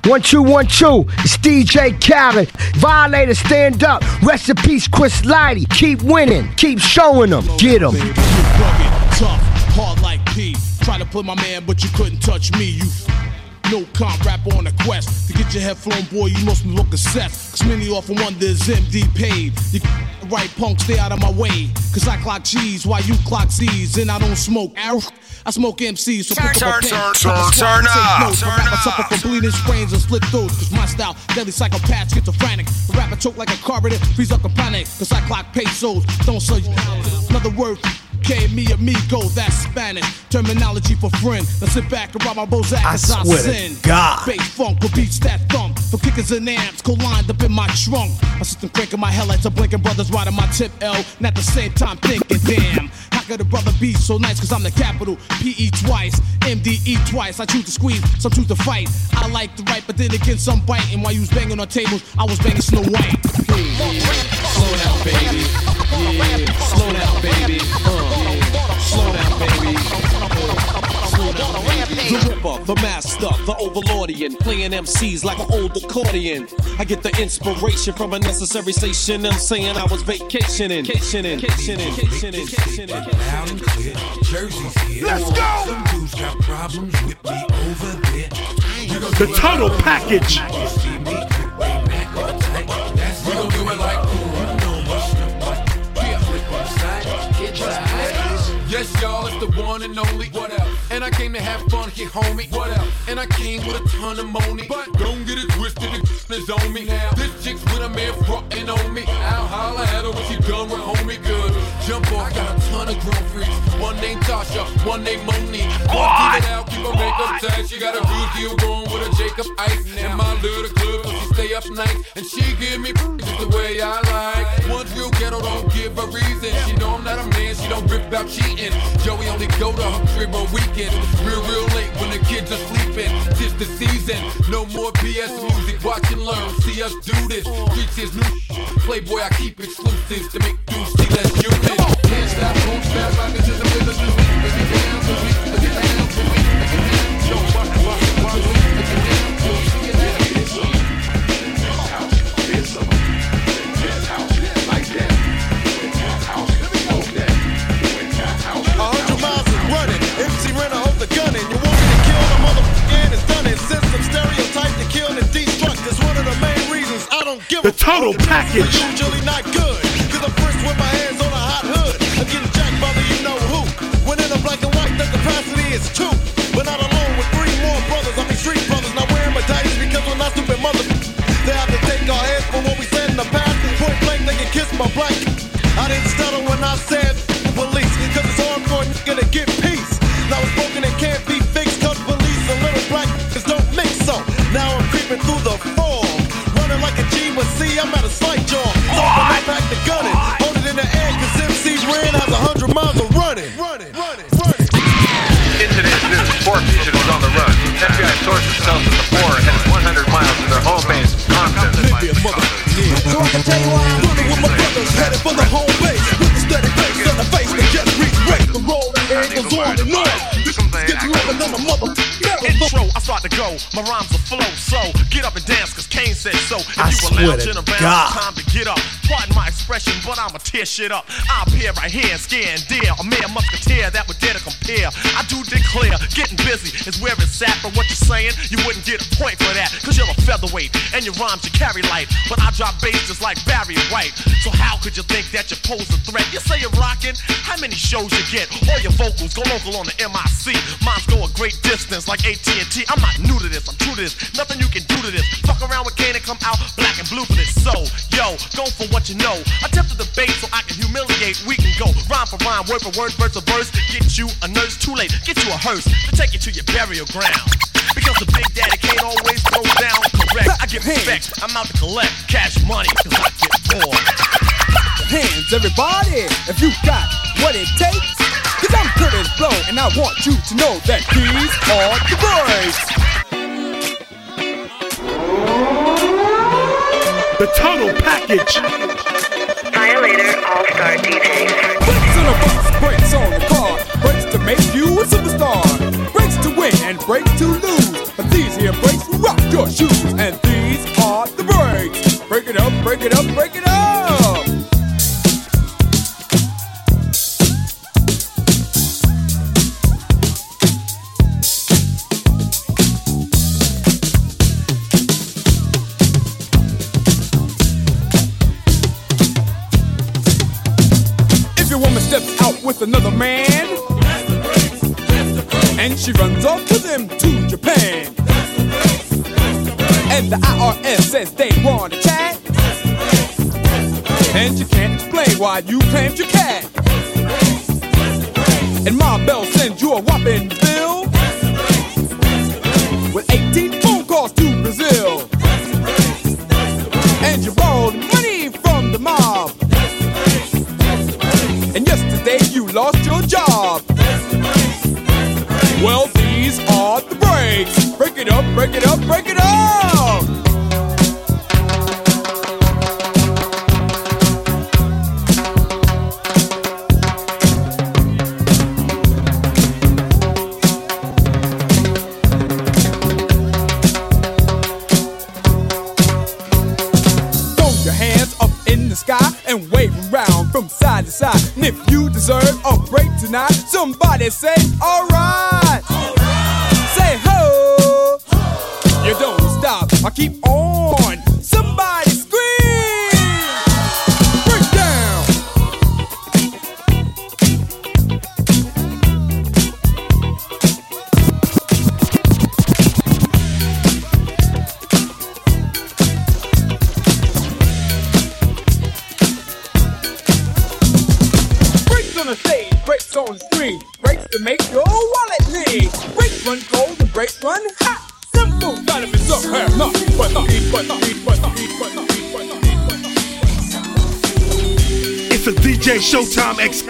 One two one two, it's DJ Khaled. Violator, stand up. Rest in peace, Chris Lighty. Keep winning, keep showing them. Get them. Tough, hard like P. Try to put my man, but you couldn't touch me. You no comp rap on a quest. To get your head flown, boy, you must be looking set. Cause many often wonder is MD paid. You right punk, stay out of my way. Cause I clock cheese while you clock Z's. And I don't smoke arrow. I smoke MCs, so pick up a pen. turn, Pop a turn, turn take up, notes. turn up. suffer from bleeding sprains and split throats. Cause my style, deadly psychopath, schizophrenic. The rapper choke like a carburetor, freeze up a panic. Cause I clock pesos, don't sell you. Another word, K, me, amigo, that's Spanish. Terminology for friend. Now sit back and rob my Bozak I as I swear to sin. God. Bass funk with beats that thump. For kickers and amps, co-lined up in my trunk. My system cranking my headlights, a blinking brothers riding my tip L. And at the same time thinking, damn. How could a brother be so nice? Cause I'm the capital. PE twice, MDE twice. I choose to squeeze, some choose to fight. I like to write, but then again, some biting. While you was banging on tables, I was banging Snow White. Slow down, baby. Yeah, slow down, baby. Uh, The Ripper, the Master, the Overlordian, playing MCs like an old accordion. I get the inspiration from a necessary station. I'm saying I was vacationing, vacationing, vacationing, vacationing, vacationing. Loud and clear, Jersey's here. Let's go! Some dudes got problems with me over there. You gon' The do it total like- package. Yes, y'all, it's the one and only. What up? And I came to have fun here, homie. What up? And I came with a ton of money. But don't get it twisted, the (laughs) is on me. Now, this chick's with a man frontin' on me. I'll holler at her when she done with homie good. Jump off, I got a ton of grown freaks. One named Tasha, one named Monique. One keep it out, keep her makeup tight. She got a good deal going with a Jacob Ice. In my little club, she stay up night. And she give me (laughs) just the way I like. One real ghetto, don't give a reason. She know I'm not a man, she don't rip about cheating. Joey only go to crib on weekends. Real, real late when the kids are sleeping. This the season, no more BS music. Watch and learn, see us do this. Streets is new. Playboy, I keep exclusives to make dudes see less unit. Can't stop, won't stop, I can just a little bit. Break it down, break it down, so we, break it down. Yo, what, what, what, break down, so we, break total package. usually not good. Cause first with my hands on a hot hood. I'm getting jacked by the you know who. When in a black and white, the capacity is two. But not alone with three more brothers. I mean street brothers. Wearing medallions because we're not stupid mother. They have to take our heads for what we said in the past. Point blank, they can kiss my black. I didn't stutter when I said police. Cause it's to get peace. Now it's FBI sources tell us that the four are headed 100 miles to their home base, Compton. So I can tell you why I'm running with my brothers, headed for the home base. With the steady face on the face that just reach break. The roll that angles on and on. This is getting living on the mother. Intro, I start to go. My rhymes will flow, so get up and dance, cause Kane said so. If I you were swear lounging around, God. time to get up. Pardon my expression, but I'ma tear shit up. I'll appear right here and scare and dare. A mere musketeer that would dare to compare. I do declare, getting busy is where it's at. But what you're saying, you wouldn't get a point for that. Cause you're a featherweight, and your rhymes you carry light. But I drop bass just like Barry White. So how could you think that you pose a threat? You say you're rocking, how many shows you get? All your vocals go local on the MIC. Mine's go a great distance like AT&T. I'm not new to this, I'm true to this. Nothing you can do to this. Fuck around with Kane and come out black and blue for this. So, yo, go for what you know. Attempt to debate so I can humiliate. We can go rhyme for rhyme, word for word, verse for verse. Get you a nurse too late. Get you a hearse to take you to your burial ground. Because the big daddy can't always throw down correct. I get respect, I'm out to collect cash money, cause I get bored. Hands, everybody, if you got what it takes. Cause I'm Kurtis Blow, and I want you to know that these are the boys. The total package. Violator All Star DJs. Breaks on the bus, breaks on the car, breaks to make you a superstar, breaks to win and breaks to lose. But these here breaks will rock your shoes, and these are the breaks. Break it up, break it up, break it up. If your woman steps out with another man, and she runs off with him to Japan, and the IRS says they want to chat, and you can't explain why you claimed your cat, and Ma Bell sends you a whopping bill. With 18 phone calls to Brazil, and you borrowed money from the mob. And yesterday you lost your job. Break it up, break it up. Throw your hands up in the sky and wave 'em round from side to side. And if you deserve a break tonight, somebody say, alright. Showtime exclusive.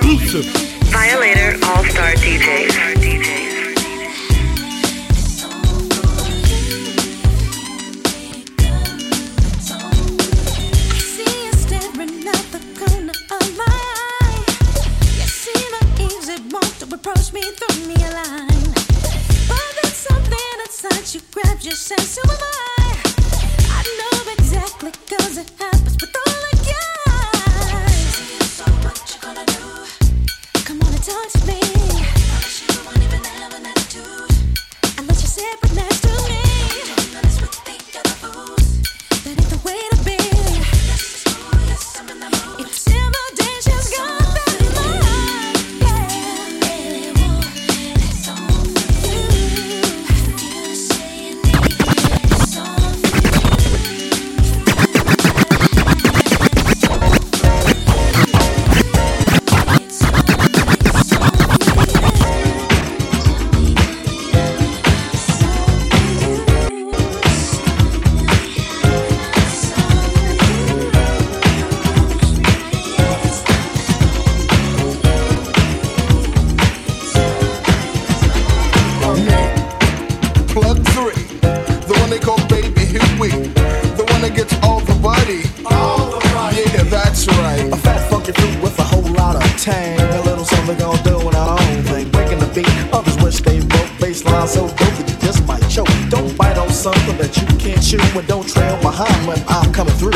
And don't trail behind when I'm coming through.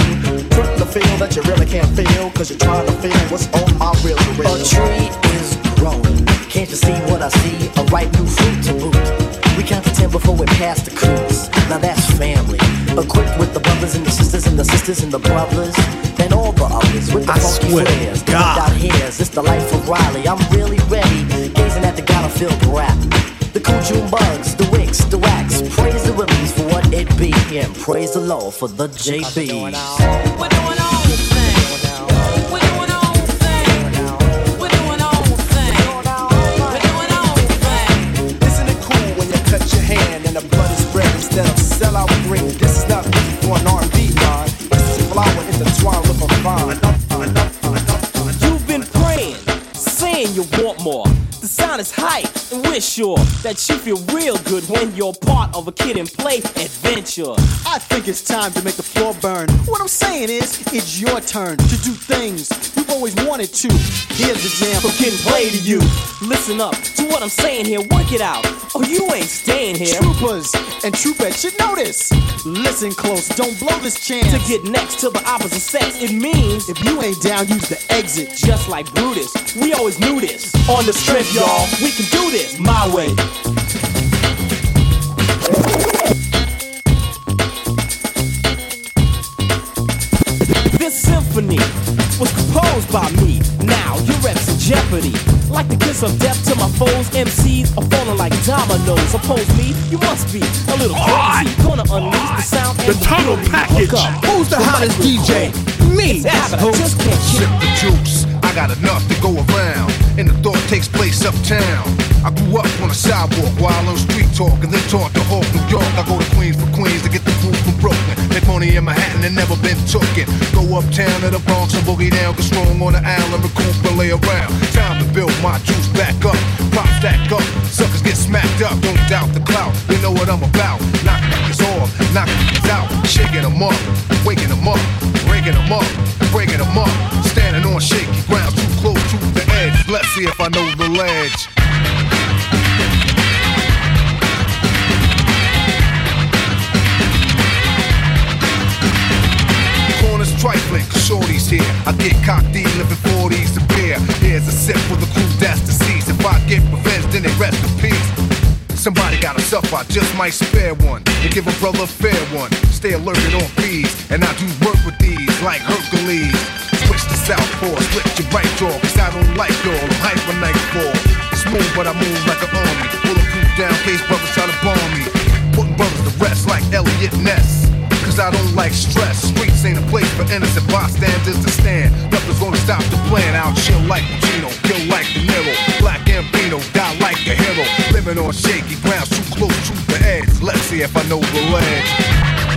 Putting the feel that you really can't feel. Cause you're trying to feel what's on my real real. A tree is growing. Can't you see what I see? A ripe new fruit to boot. We count to ten before we pass the cruise. Now that's family. Equipped with the brothers and the sisters and the sisters and the brothers and all the others with the I funky swear to flares. the God. Out hairs. It's the life of Riley. I'm really ready. Gazing at the gotta-filled rap. The cool June bugs, the be. And praise the Lord for the JBs. That you feel real good when you're part of a kid and play adventure. I think it's time to make the floor burn. What I'm saying is, it's your turn to do things you've always wanted to. Here's the jam for kid and play to you. Listen up to what I'm saying here, work it out. Oh, you ain't staying here. Troopers and troopettes should know this. Listen close, don't blow this chance. To get next to the opposite sex, it means if you ain't down, use the exit. Just like Brutus, we always knew this. On the strip, y'all, we can do this my way. This symphony was composed by me. Now you're in jeopardy. Like the kiss of death to my foes, MCs are falling like dominoes. Oppose me, you must be a little crazy. Gonna unleash the sound and the tunnel package. Who's the hottest DJ? Me. That's I just can't Sip the juice. I got enough to go around, and the thought takes place uptown. I grew up on the sidewalk while on street talk, and then taught to Hawk, New York. I go to Queens for Queens to get the groove from Brooklyn. Money in Manhattan and never been tooken. Go uptown to the Bronx and boogie down, get strong on the island, recoup and lay around. Time to build my juice back up, pop stack up. Suckers get smacked up, don't doubt the clout. They know what I'm about. Knock niggas off, knock niggas out, shaking them up, waking them up, breaking them up, breaking them up. Standing on shaky ground, too close to the edge. Let's see if I know the ledge. Trifling, cause shorty's here. I get cocked, living 40s a beer. Here's a sip for the crew that's deceased. If I get revenge, then they rest in peace. Somebody got a suffer, I just might spare one. And give a brother a fair one. Stay alerted on fees, and I do work with these like Hercules. Switch to southpaw, split your right jaw, cause I don't like y'all. I'm hyper nightfall. Smooth, but I move like an army. Bulletproof down, case brothers try to bomb me. Putting brothers to rest like Eliot Ness. Cause I don't like stress. Streets ain't a place for innocent bystanders to stand. Nothing's gonna stop the plan. I'll chill like Pacino, kill like De Niro. Black and Gambino, die like a hero. Living on shaky ground, too close to the edge. Let's see if I know the ledge.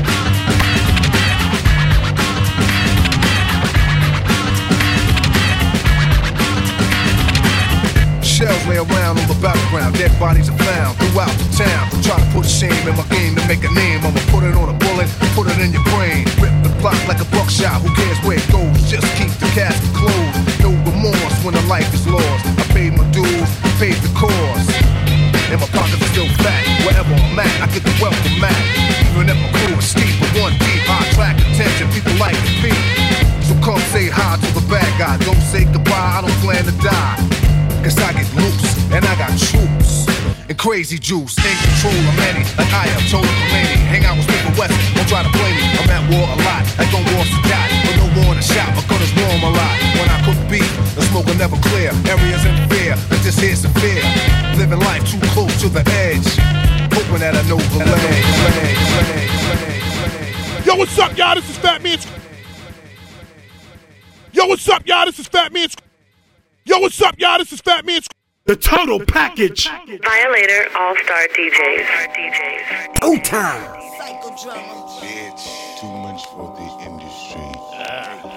Shells lay around on the battleground, dead bodies are found throughout the town. Try to put shame in my game to make a name. I'ma put it on a bullet, put it in your brain. Rip the block like a buckshot, who cares where it goes? Just keep the casket closed. No remorse when a life is lost. I paid my dues, paid the cost. And my pockets are still fat. Wherever I'm at, I get the wealth welcome mat. Even if my crew is steep, but one deep, I attract attention. People like to be. So come say hi to the bad guy. Don't say goodbye, I don't plan to die. Cause I get loose, and I got troops. And crazy juice, in control of many. Like I am told Khomeini. Hang out with Smith and West, don't try to blame me. I'm at war a lot, I don't war to die. But no war in a shot, my gun is warm a lot. When I cook beef, the smoke will never clear. Areas in fear, but this here's severe. Living life too close to the edge. Hoping that I know the ledge. Yo, what's up, y'all? This is Fat Man. Yo, what's up, y'all? This is Fat Man. Sc- Yo, what's up, y'all? This is Fat Man. Sc- The total package. Violator All Star DJs. DJs. Two time. Bitch, too much for the industry.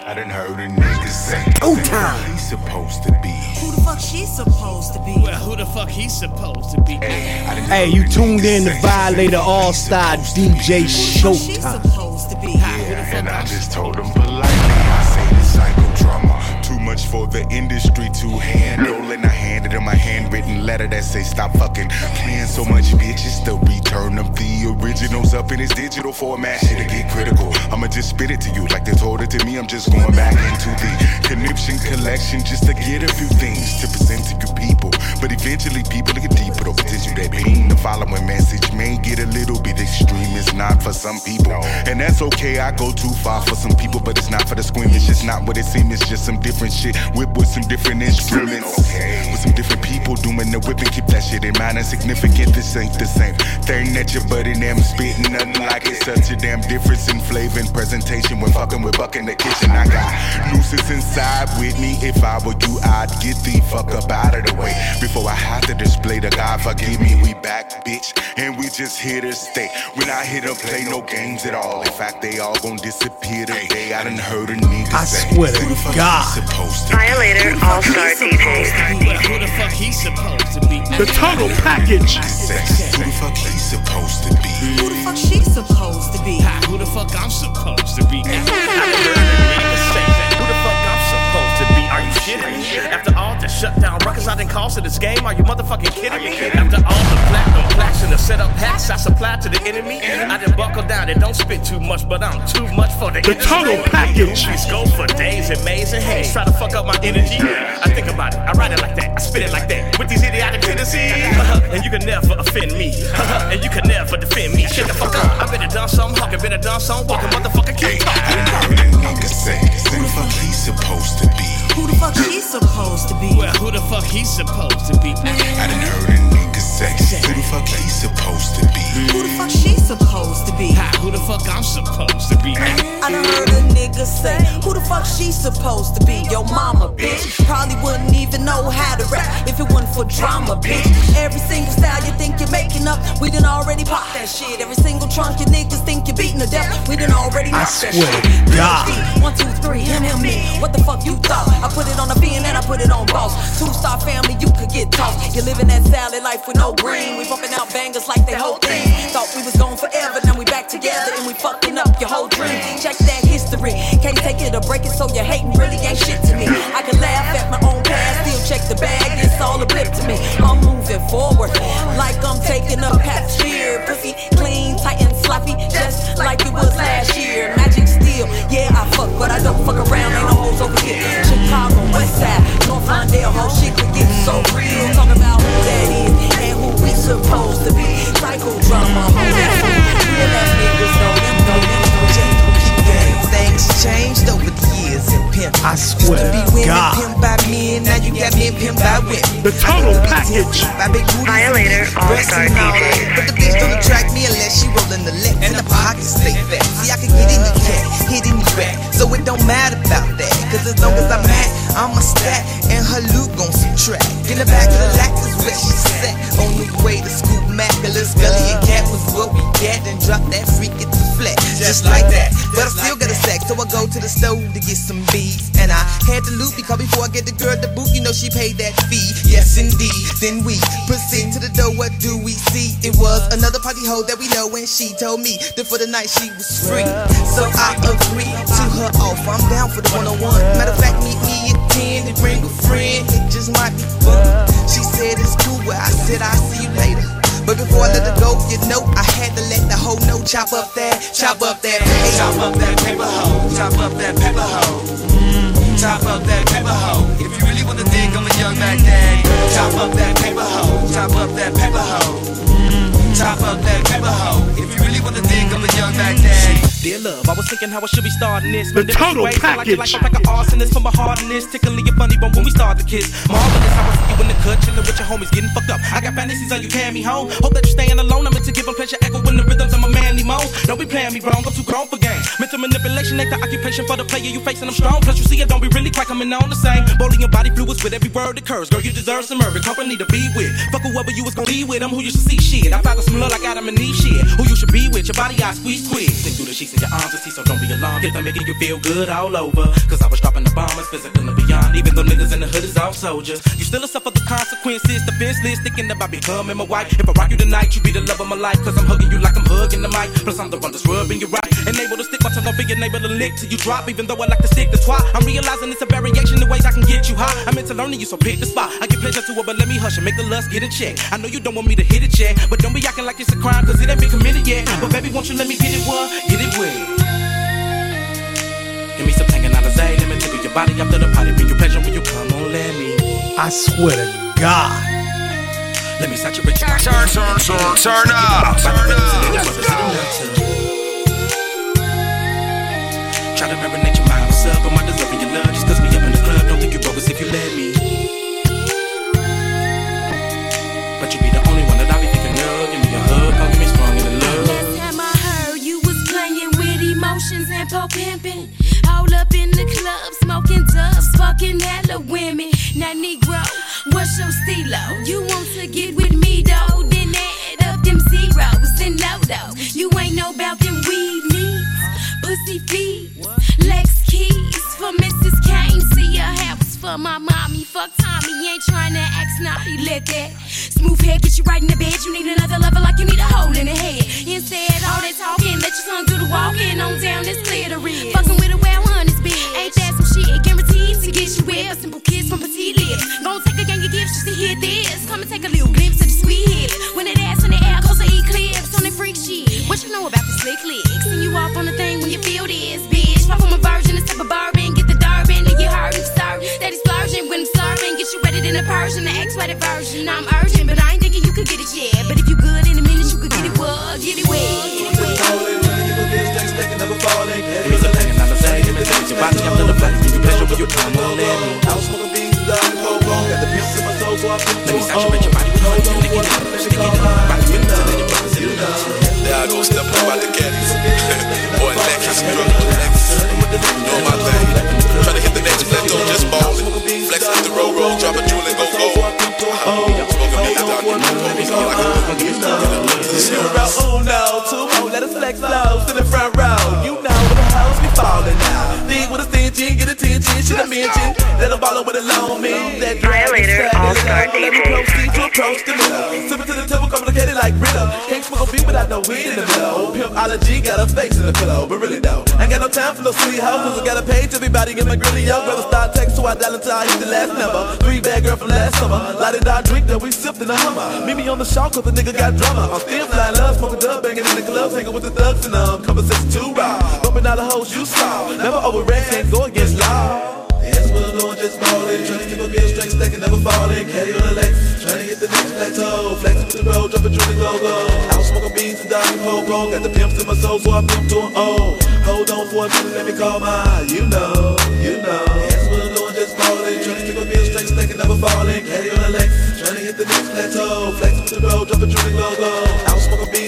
I done heard a nigga say, Oh, time. He's supposed to be. Who the fuck she supposed to be? Well, who the fuck he's supposed to be? Hey, you tuned in to Violator All Star DJ Showtime. supposed to be? Yeah, and I just told him politely. Much for the industry to handle. And I handed him a handwritten letter that say stop fucking playing so much bitches. The return of the originals up in his digital format. Shit'll get critical. I'ma just spit it to you like they told it to me. I'm just going back into the conniption collection just to get a few things to present to you people. But eventually people get deeper. The potential that mean the following message may get a little bit extreme. It's not for some people. And that's okay. I go too far for some people, but it's not for the squeamish. It's not what it seems. It's just some different shit. Whip with some different instruments. With some different people doing the whipping. Keep that shit in mind. Insignificant. This ain't the same thing that your buddy them spitting. Nothing like it. Such a damn difference in flavor and presentation when fucking with Buck in the kitchen. I got nooses inside with with me. If I were you, I'd get the fuck up out of the way. Before I have to display the God forgive me, we back, bitch. And we just here to stay. When I hit to play, no games at all. In fact, they all gon' disappear today. I done heard a nigga I say, swear to the fuck God. supposed to be? Violator All Star DJ. Well, who the fuck he supposed to be? The total package. Who the fuck he supposed to be? Who the fuck she supposed to be? Who the fuck I'm supposed to be? (laughs) to be? Are you shitting me? After all the shutdown records I done caused to this game, are you motherfucking kidding me? After all the platinum plaques and the setup packs I supplied to the enemy, I done buckle down and don't spit too much, but I'm too much for the, The industry. total package. These go for days and Mays and Hayes. Try to fuck up my energy. I think about it, I write it like that, I spit it like that. With these idiotic tendencies, uh-huh. and you can never offend me, uh-huh. and you can never defend me. Shut the fuck up. I better done something, hawking, better done something, walking, motherfucker, keep I talking. done heard a nigga say, Who the fuck he supposed to be? Who the fuck she supposed to be? Well, who the fuck he supposed to be? I done heard a nigga Who the fuck he supposed to be? Who the fuck she supposed to be? Ha, who the fuck I'm supposed to be? I done heard a nigga say, Who the fuck she supposed to be? Your mama, bitch. Probably wouldn't even know how to rap if it wasn't for drama, bitch. Every single style you think you're making up, we done already popped that shit. Every single trunk you niggas think you're beating to death, we done already I knocked that swear shit. to God. One, two, three, him, him, me. What the fuck you thought? I put it on the bean and I put it on boss. Two star family, you could get tossed. You're living that salad life with no green. We bumping out bangers like they whole thing. Thought we was gone forever, now we back together and we fucking up your whole dream. Check that history. Can't take it or break it, so your hating really ain't shit to me. I can laugh at my own past, still check the bag. It's all a blip to me. I'm moving forward like I'm taking a path sphere. Pussy clean, tight and sloppy, just like it was last year. Magic steel, yeah I fuck, but I don't fuck around. Ain't no hoes over here. Chicago, West Side, North Lawndale, whole shit could get so real. Talk about who supposed to be. Psycho drama, homie. Real ass niggas know them, know them, know them. Things changed over the years in pimp. I swear to be to women God. pimped by men, now you got men pimped by women. The total package. By big Violator breasts All-Star and. DJ. But the bitch don't attract me unless she rollin' the left and the pockets stay fat. See, I can get in the cat, hit in the back, so it don't matter about that. Cause as long as I'm at, I'm a stack and her loot gon' subtract. In the back of the lack is where she sat. On the way to scoop Macula, Scully and Cat was what we get, and drop that freak at the flat. Just like that. But I still got a sack, so I go to the stove to get some bees. And I had to loot because before I get the girl the boot, you know she paid that fee. Yes, indeed. Then we proceed to the door. What do we see? It was another party hoe that we know, and she told me that for the night she was free. So I agree to her offer. I'm down for the one on one. Matter of fact, meet me at 10 and bring a friend. It just might be fun. She said it's cool. Well, I said I'll see you later. But before I let her go, you know I Chop up that, chop up that, paper. chop up that paper hoe, chop up that paper hoe. Chop up that paper hoe. If you really wanna dig, I'm a young Mac daddy. Chop up that paper hoe, chop up that paper hoe. Mm, Chop up that paper hoe. If you really wanna dig, I'm a young Mac daddy. Dear love, I was thinking how I should be starting this. The but different total ways, I like it like package. I'm like an arsonist for my heart in this. Tickling your funny bone when we start to kiss. Marvelous how I see you in the cut, chilling with your homies, getting fucked up. I got fantasies on you carry me home. Hope that you're staying alone. I'm into giving pleasure, echoing the rhythms of my manly moans. Don't be playing me wrong, I'm too grown for games. Mental manipulation ain't the occupation for the player you facing. I'm strong, plus you see it, don't be really quite coming on the same. Bowling your body fluids with every word that curves. Girl, you deserve some urban company to be with. Fuck whoever you was gonna be with, I'm who you should see shit. I thought the smell like Adam and Eve shit. Who you should be with, your body I squeeze quick. Sneak through the sheets in your arms and see, so don't be alarmed. If I'm making you feel good all over. Cause I was dropping the bombers, physical and beyond. Even though niggas in the hood is all soldiers. You still suffer the consequences, defenseless, thinking about becoming my wife. If I rock you tonight, you be the love of my life. Cause I'm hugging you like I'm hugging the mic. Plus I'm the one that's rubbing you right. And able to stick my tongue in your neighbor to lick till you drop. Even though I like to stick, the why I'm realizing it's a variation of ways I can get you high. I'm into learning you, so pick the spot. I give pleasure to it, but let me hush and make the lust get in check. I know you don't want me to hit it yet, but don't be acting like it's a crime, cause it ain't been committed yet. But baby, won't you let me get it one, get it wet. Give me some hanging out of Zay, let me tickle your body after the party. Bring you pleasure when you come on, let me. I swear to God. Let me saturate your body. Turn, turn, turn, turn up. Turn up. Try to marinate your mind, what's up? I'm not deserving your love. Just cause we up in the club, don't think you bogus if you let me. But you be the only one po pimping. All up in the club, smoking dubs, fuck fucking hella women. Now, Negro, what's your stilo? You want to get with me, though? Then add up them zeros and low, You ain't know about them weed needs, pussy feet, Lex keys for Mrs. Kane. See your house for my mommy. Fuck Tommy, ain't trying to act snotty. Let that smooth head get you right in the bed. You need another lover like you need a hole in the head. Instead, all that talking, let your son do the walking. On down, it's clear the red. Fucking with a well on his bed. Ain't that some shit? Guaranteed to get you wet. A simple kiss from petite lips. Gon' take a gang of gifts just to hear this. Come and take a little glimpse of the sweet hips. When it ass in the air, cause the eclipse on that freak shit. What you know about the slick licks? Send you off on the thing when you feel this, bitch. Pop from a virgin, sip of bourbon, get start. That he's splurging when I'm serving. Get you ready than a Persian, the X-rated version. I'm urgent, but I ain't thinking you could get it yet. But if you good in a minute, you could get it well, get it wet, get it wet. Never Give me the I'm your body, the flame. Give you pleasure when you come on, let me. I. Got the pimps in my soul, so I Let me saturate your body with. Lick it up, stick it up. Body with it, cold wrong. Zero, uno, two, oh, let us flex low, to the front row. You know where the hoes be falling now. Dig with a stingy, get attention, should I mention? Let them ball with a long man. That Violator All-Star me proceed to approach the middle. Sipping to the table, complicated like rhythm. Can't smoke a beat without no weed in the middle. Pimpology got a face in the pillow, but really though, ain't got no time for no sweet hoes. I got a page, everybody in my grilly, yo. Brother start text, so I dial until I hit the last number. Three bad girl from last summer. Light it, I drink that we sipped in the Hummer. Meet me on the shop, cause the nigga got drummer. I'm still flying love, smoking dub, banging in the clubs, hanging with the thugs and um, conversation too raw. Bumping all the hoes you saw. Never overreact, can't go against law. Just ballin', trying to keep a bill straight, stacking, never falling. Caddy on the Lexus, trying to hit the next plateau. Flexing with the road, dropping drilling go go. I was smoking beans and dodging popo, got the pimps in my soul, so I pimp to an O. Hold on for a minute, let me call my, you know, you know. Yes, we're doing just ballin', trying to keep a bill straight, stacking, never falling. Caddy on the Lexus, trying to hit the next plateau. Flexing with the road, dropping drilling go go. I was smoking beans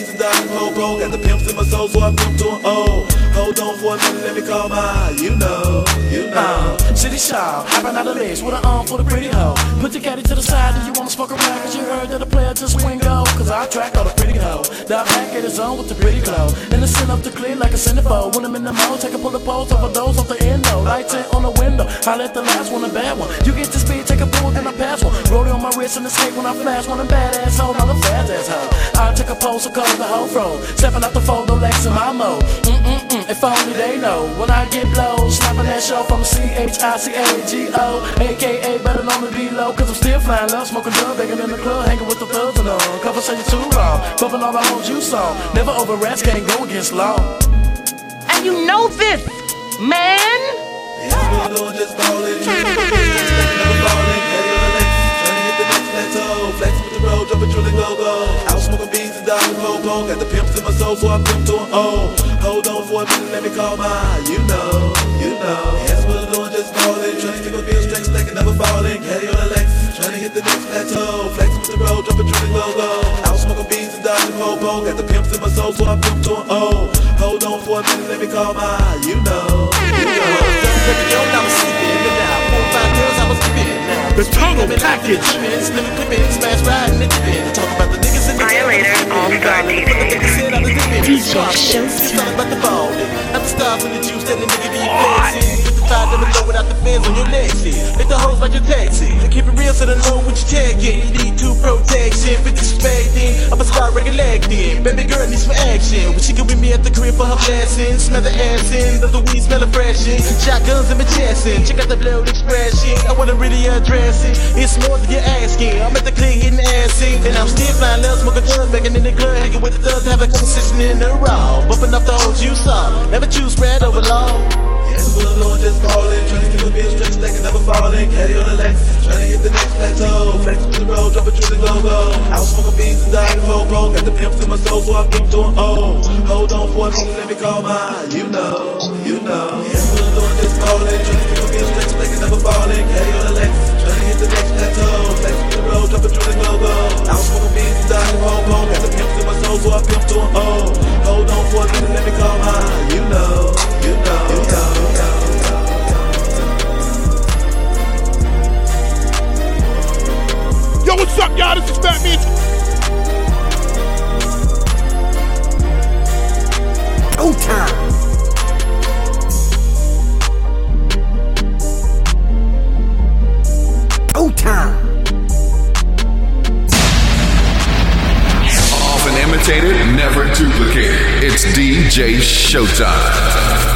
popo, got the pimps in my soul, so I pimp to an O. Hold on for a minute, let me call my, you know, you know. City shop, hopping out of lace with an arm for the pretty hoe. Put your caddy to the side and you wanna smoke around cause you heard that the player just swing go. Cause I track all the pretty hoe. Now back at his own with the pretty glow. And the sin up the clear like a centerfold. When I'm in the mode, take a pull the pose of a off the endo. Lights in on the window. I let the last one a bad one. You get the speed, take a pull, then I pass one. Rolling on my wrist and escape when I flash one. A badass hoe, not a fast hoe. I take a pose, so call the whole fro. Stepping out the fold, no legs in my mode. Mm-mm-mm, if only they know. When I get blow, snapping that show from C-H-I-C-A-G-O. AKA better known to be low, cause I'm still flying low. Smoking dub, banging in the club, hanging with the thugs and all. Conversation too long, bumping all the hoes you saw. Never over rats, can't go against law. And you know this, man. Yes, we're doing just ballin', trying to keep a bill straight, never falling. Caddy on the Lexus, trying hit the next plateau. Flexing with the road, dropping drilling go go. I was smoking beans and dodging popo, got the pimps in my soul, so I pimp to an O. Hold on for a minute, let me call my, you know, you know. Yes, we're doing just ballin', trying to keep a bill straight, stacking, never falling. Caddy on the trying to hit the next plateau. Flexing with the road, dropping drilling go go. I was smoking beans and dodging popo, got the pimps in my soul, so I pimp to an O. Hold on for a minute, let me call my, you know, you know. I was The total package. Violator All-Star DJ Showtime. Not the stars in the juice that the nigga be flexing. Them low without the fans on your legs. Hit the hoes like your taxi. To keep it real, so the low with your tag in. You need two protection. For disrespecting, I'ma start recollecting. Baby girl needs some action. When she can with me at the crib for her blessing. Smell the ass in, does the weed smell of freshin'? Shotguns in my chest in. Check out the blood expression. I wanna really address it. It's more than you're asking. I'm at the click hitting ass in. And I'm still flying love, smoking drugs, banging in the club, hanging with the thugs, have a conversation in the raw. Bumping up the hoes you saw. Never choose spread over long. We're doing just ballin', trying to keep a bill straight, stacking, never falling. Caddy on the Lexus, trying to hit the next plateau. Flex to the road, drop a drill and go go. I was smoking beans and dying popo, got the pimps in my soul, so I pimp to an O. Hold on for a minute, let me call my, you know, you know. We're doing just ballin', trying to keep a bill straight, stacking, never falling. Caddy on the Lexus, trying to hit the next plateau. Flex to the road, drop a drill and go go. I was smoking beans and dying popo, got the pimps in my over up, I'm doing old. Hold on for a minute, let me call mine. You know, you know, you know. Yo, what's up, y'all? This is Fat Man. Go time. Go time. imitated, never duplicated. It's DJ Showtime.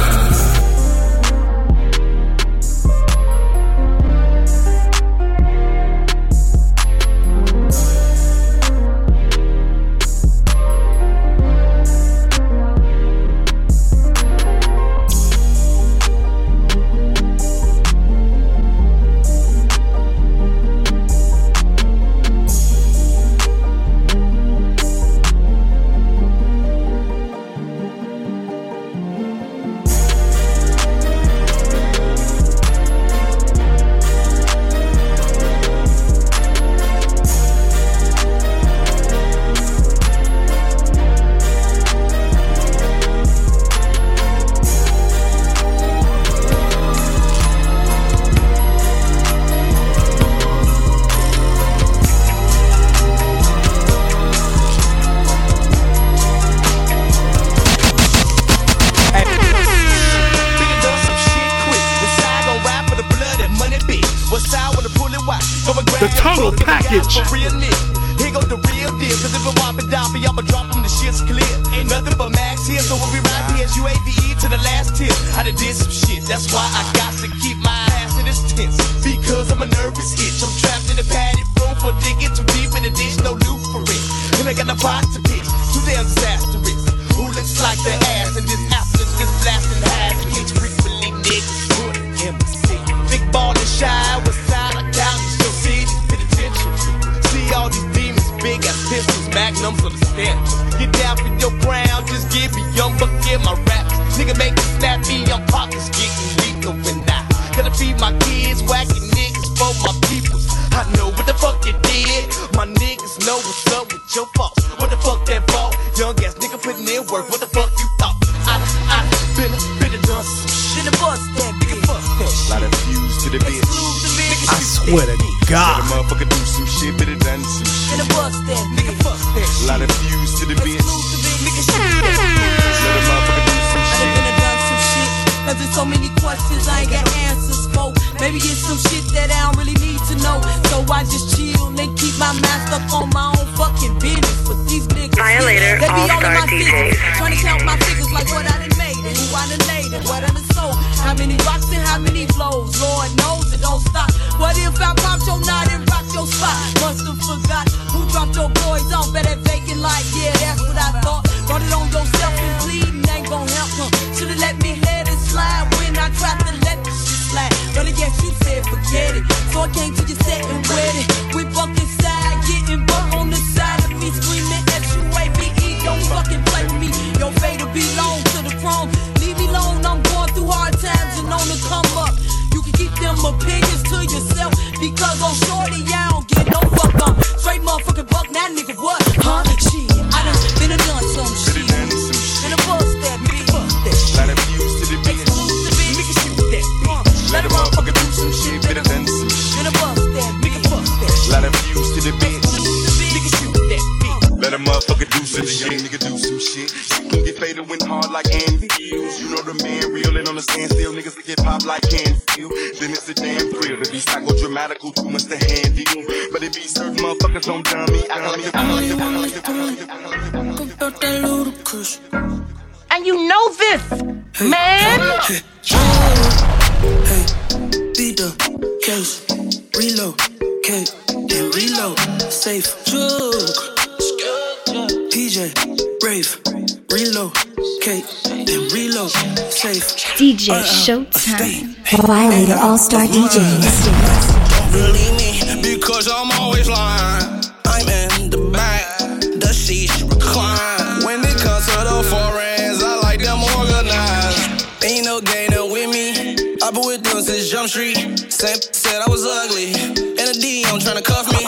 Violator All Star DJs. Believe me, because I'm always lying. I'm in the back, the seats recline. When it comes to the foreigns, I like them organized. Ain't no gainer with me. I've been with them since Jump Street. Sam said I was ugly. In a DM trying to cuff me.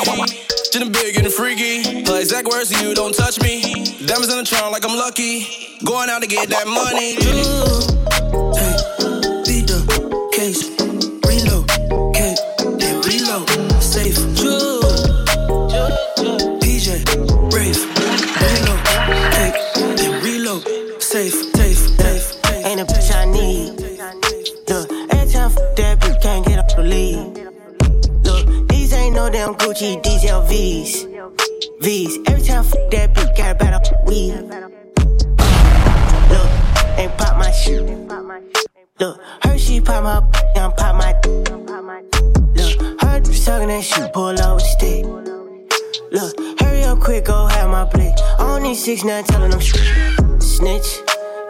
Getting big and freaky. Her exact words, you don't touch me. Diamonds in the trunk like I'm lucky. Going out to get that money. Ooh. Gucci, these LVs. V's. Every time I fuck that bitch, got about a weed. Look, ain't pop my shit. Look, her she pop my b- I'm pop my d- Look, her sucking that shit, pull up with stick. Look, hurry up quick, go have my blick. I don't need six, nine, telling them sh- Snitch,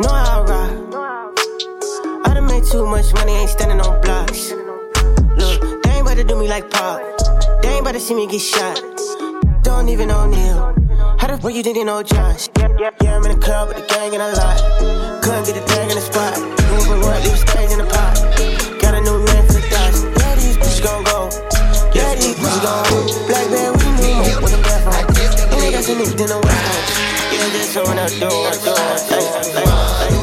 know how I ride. I done made too much money, ain't standing on blocks. Look, they ain't about to do me like pop. How to see me get shot? Don't even know Neil. How the fuck you didn't know Josh? Yeah, I'm in the club with the gang and a lot. Couldn't get a tag in the spot. Moving but what? Leave stains in the pot. Got a new name for the thoughts. Yeah, these bitches gon' go. Yeah, these bitches gon' go. Black man, we move. with a black on. And they got some niggas in the West Coast. Yeah, just throwing out doors, doors, doors, doors, doors.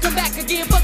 come back again.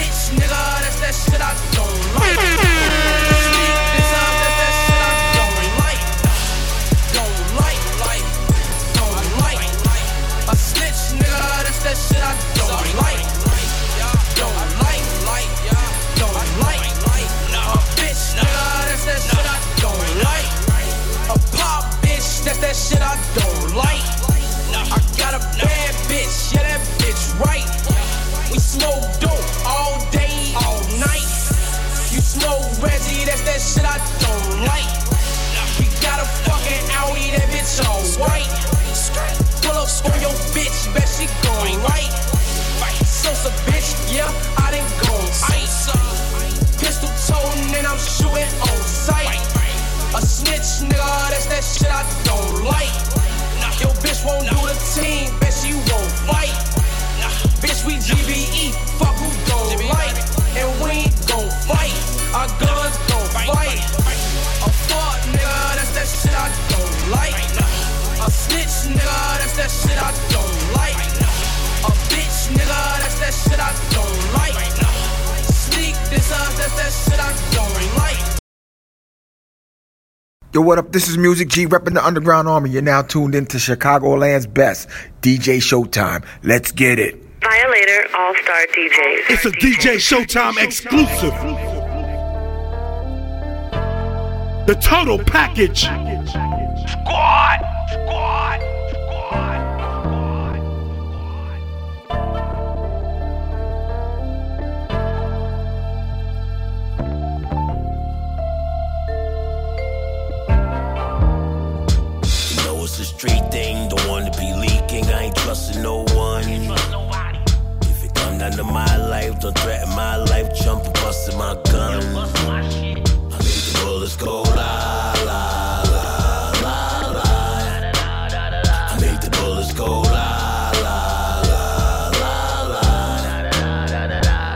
is Music G repping the Underground Army. You're now tuned into Chicagoland's best DJ Showtime. Let's get it. Violator All Star DJs. It's a DJ Showtime exclusive. The total package. Don't threaten my life, jump and busting my gun. I made the bullets go la la la la la. I made the bullets go la la la la la.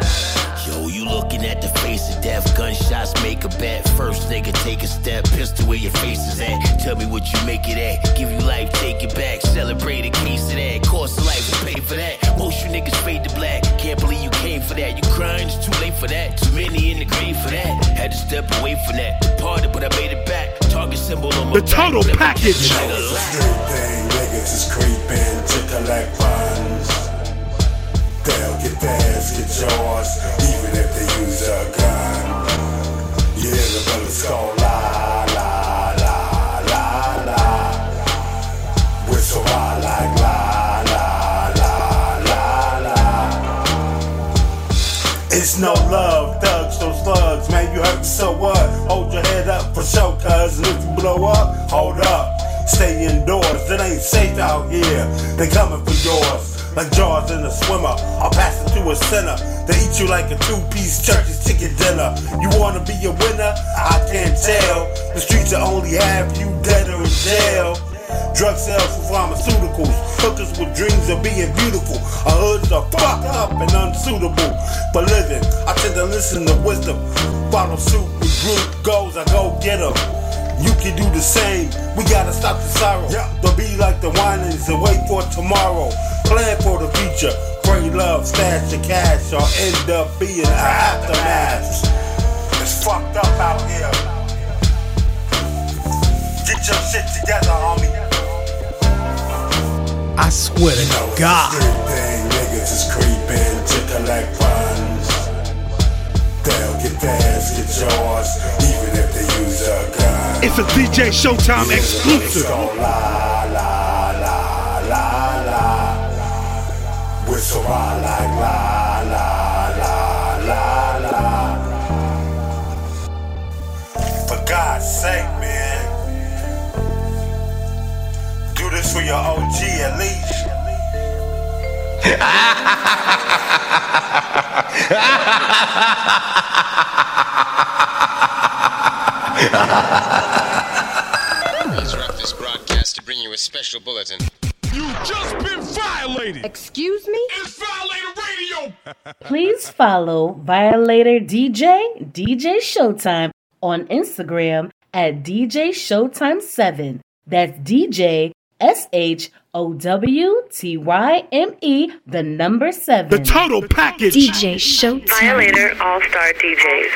Yo, you looking at the face of death, gunshots make a bet. First nigga take a step, pistol where your face is at. Tell me what you make it at. Give you life, take it back. Celebrate a for that. Too many in the grave for that. Had to step away from that. Departed, but I made it back. Target symbol on my The total back. package. thing, niggas is creeping to collect funds. They'll get theirs, get yours, even if they use a gun. You hear the bullets go la No love, thugs, those slugs, man. You hurt, so what? Hold your head up for sure, cuz. And if you blow up, hold up. Stay indoors, it ain't safe out here. They coming for yours. Like jaws in a swimmer, I'll pass it to a sinner. They eat you like a two-piece church's chicken dinner. You wanna be a winner? I can't tell. The streets will only have you dead or in jail. Drug sales for pharmaceuticals, hookers with dreams of being beautiful. Our hoods are fucked up and unsuitable for living. I tend to listen to wisdom, follow suit with group goals. I go get get 'em. You can do the same. We gotta stop the sorrow. Don't be like the whinings and wait for tomorrow. Plan for the future. Pray love, stash your cash, or end up being an aftermath. It's fucked up out here. Get your shit together, homie. I swear to God. Thing, niggas is creeping to collect funds. They'll get theirs, get yours, even if they use a gun. It's a DJ Showtime exclusive. Go la la la la la. Whistle I like for your OG at least. We interrupt this broadcast to bring you a special bulletin. You just been violated. Excuse me? It's Violator Radio. (laughs) Please follow Violator DJ, DJ Showtime on Instagram at DJ Showtime7. That's DJ S H O W T Y M E, the number seven. The total package. DJ Showtime. Violator All Star DJs.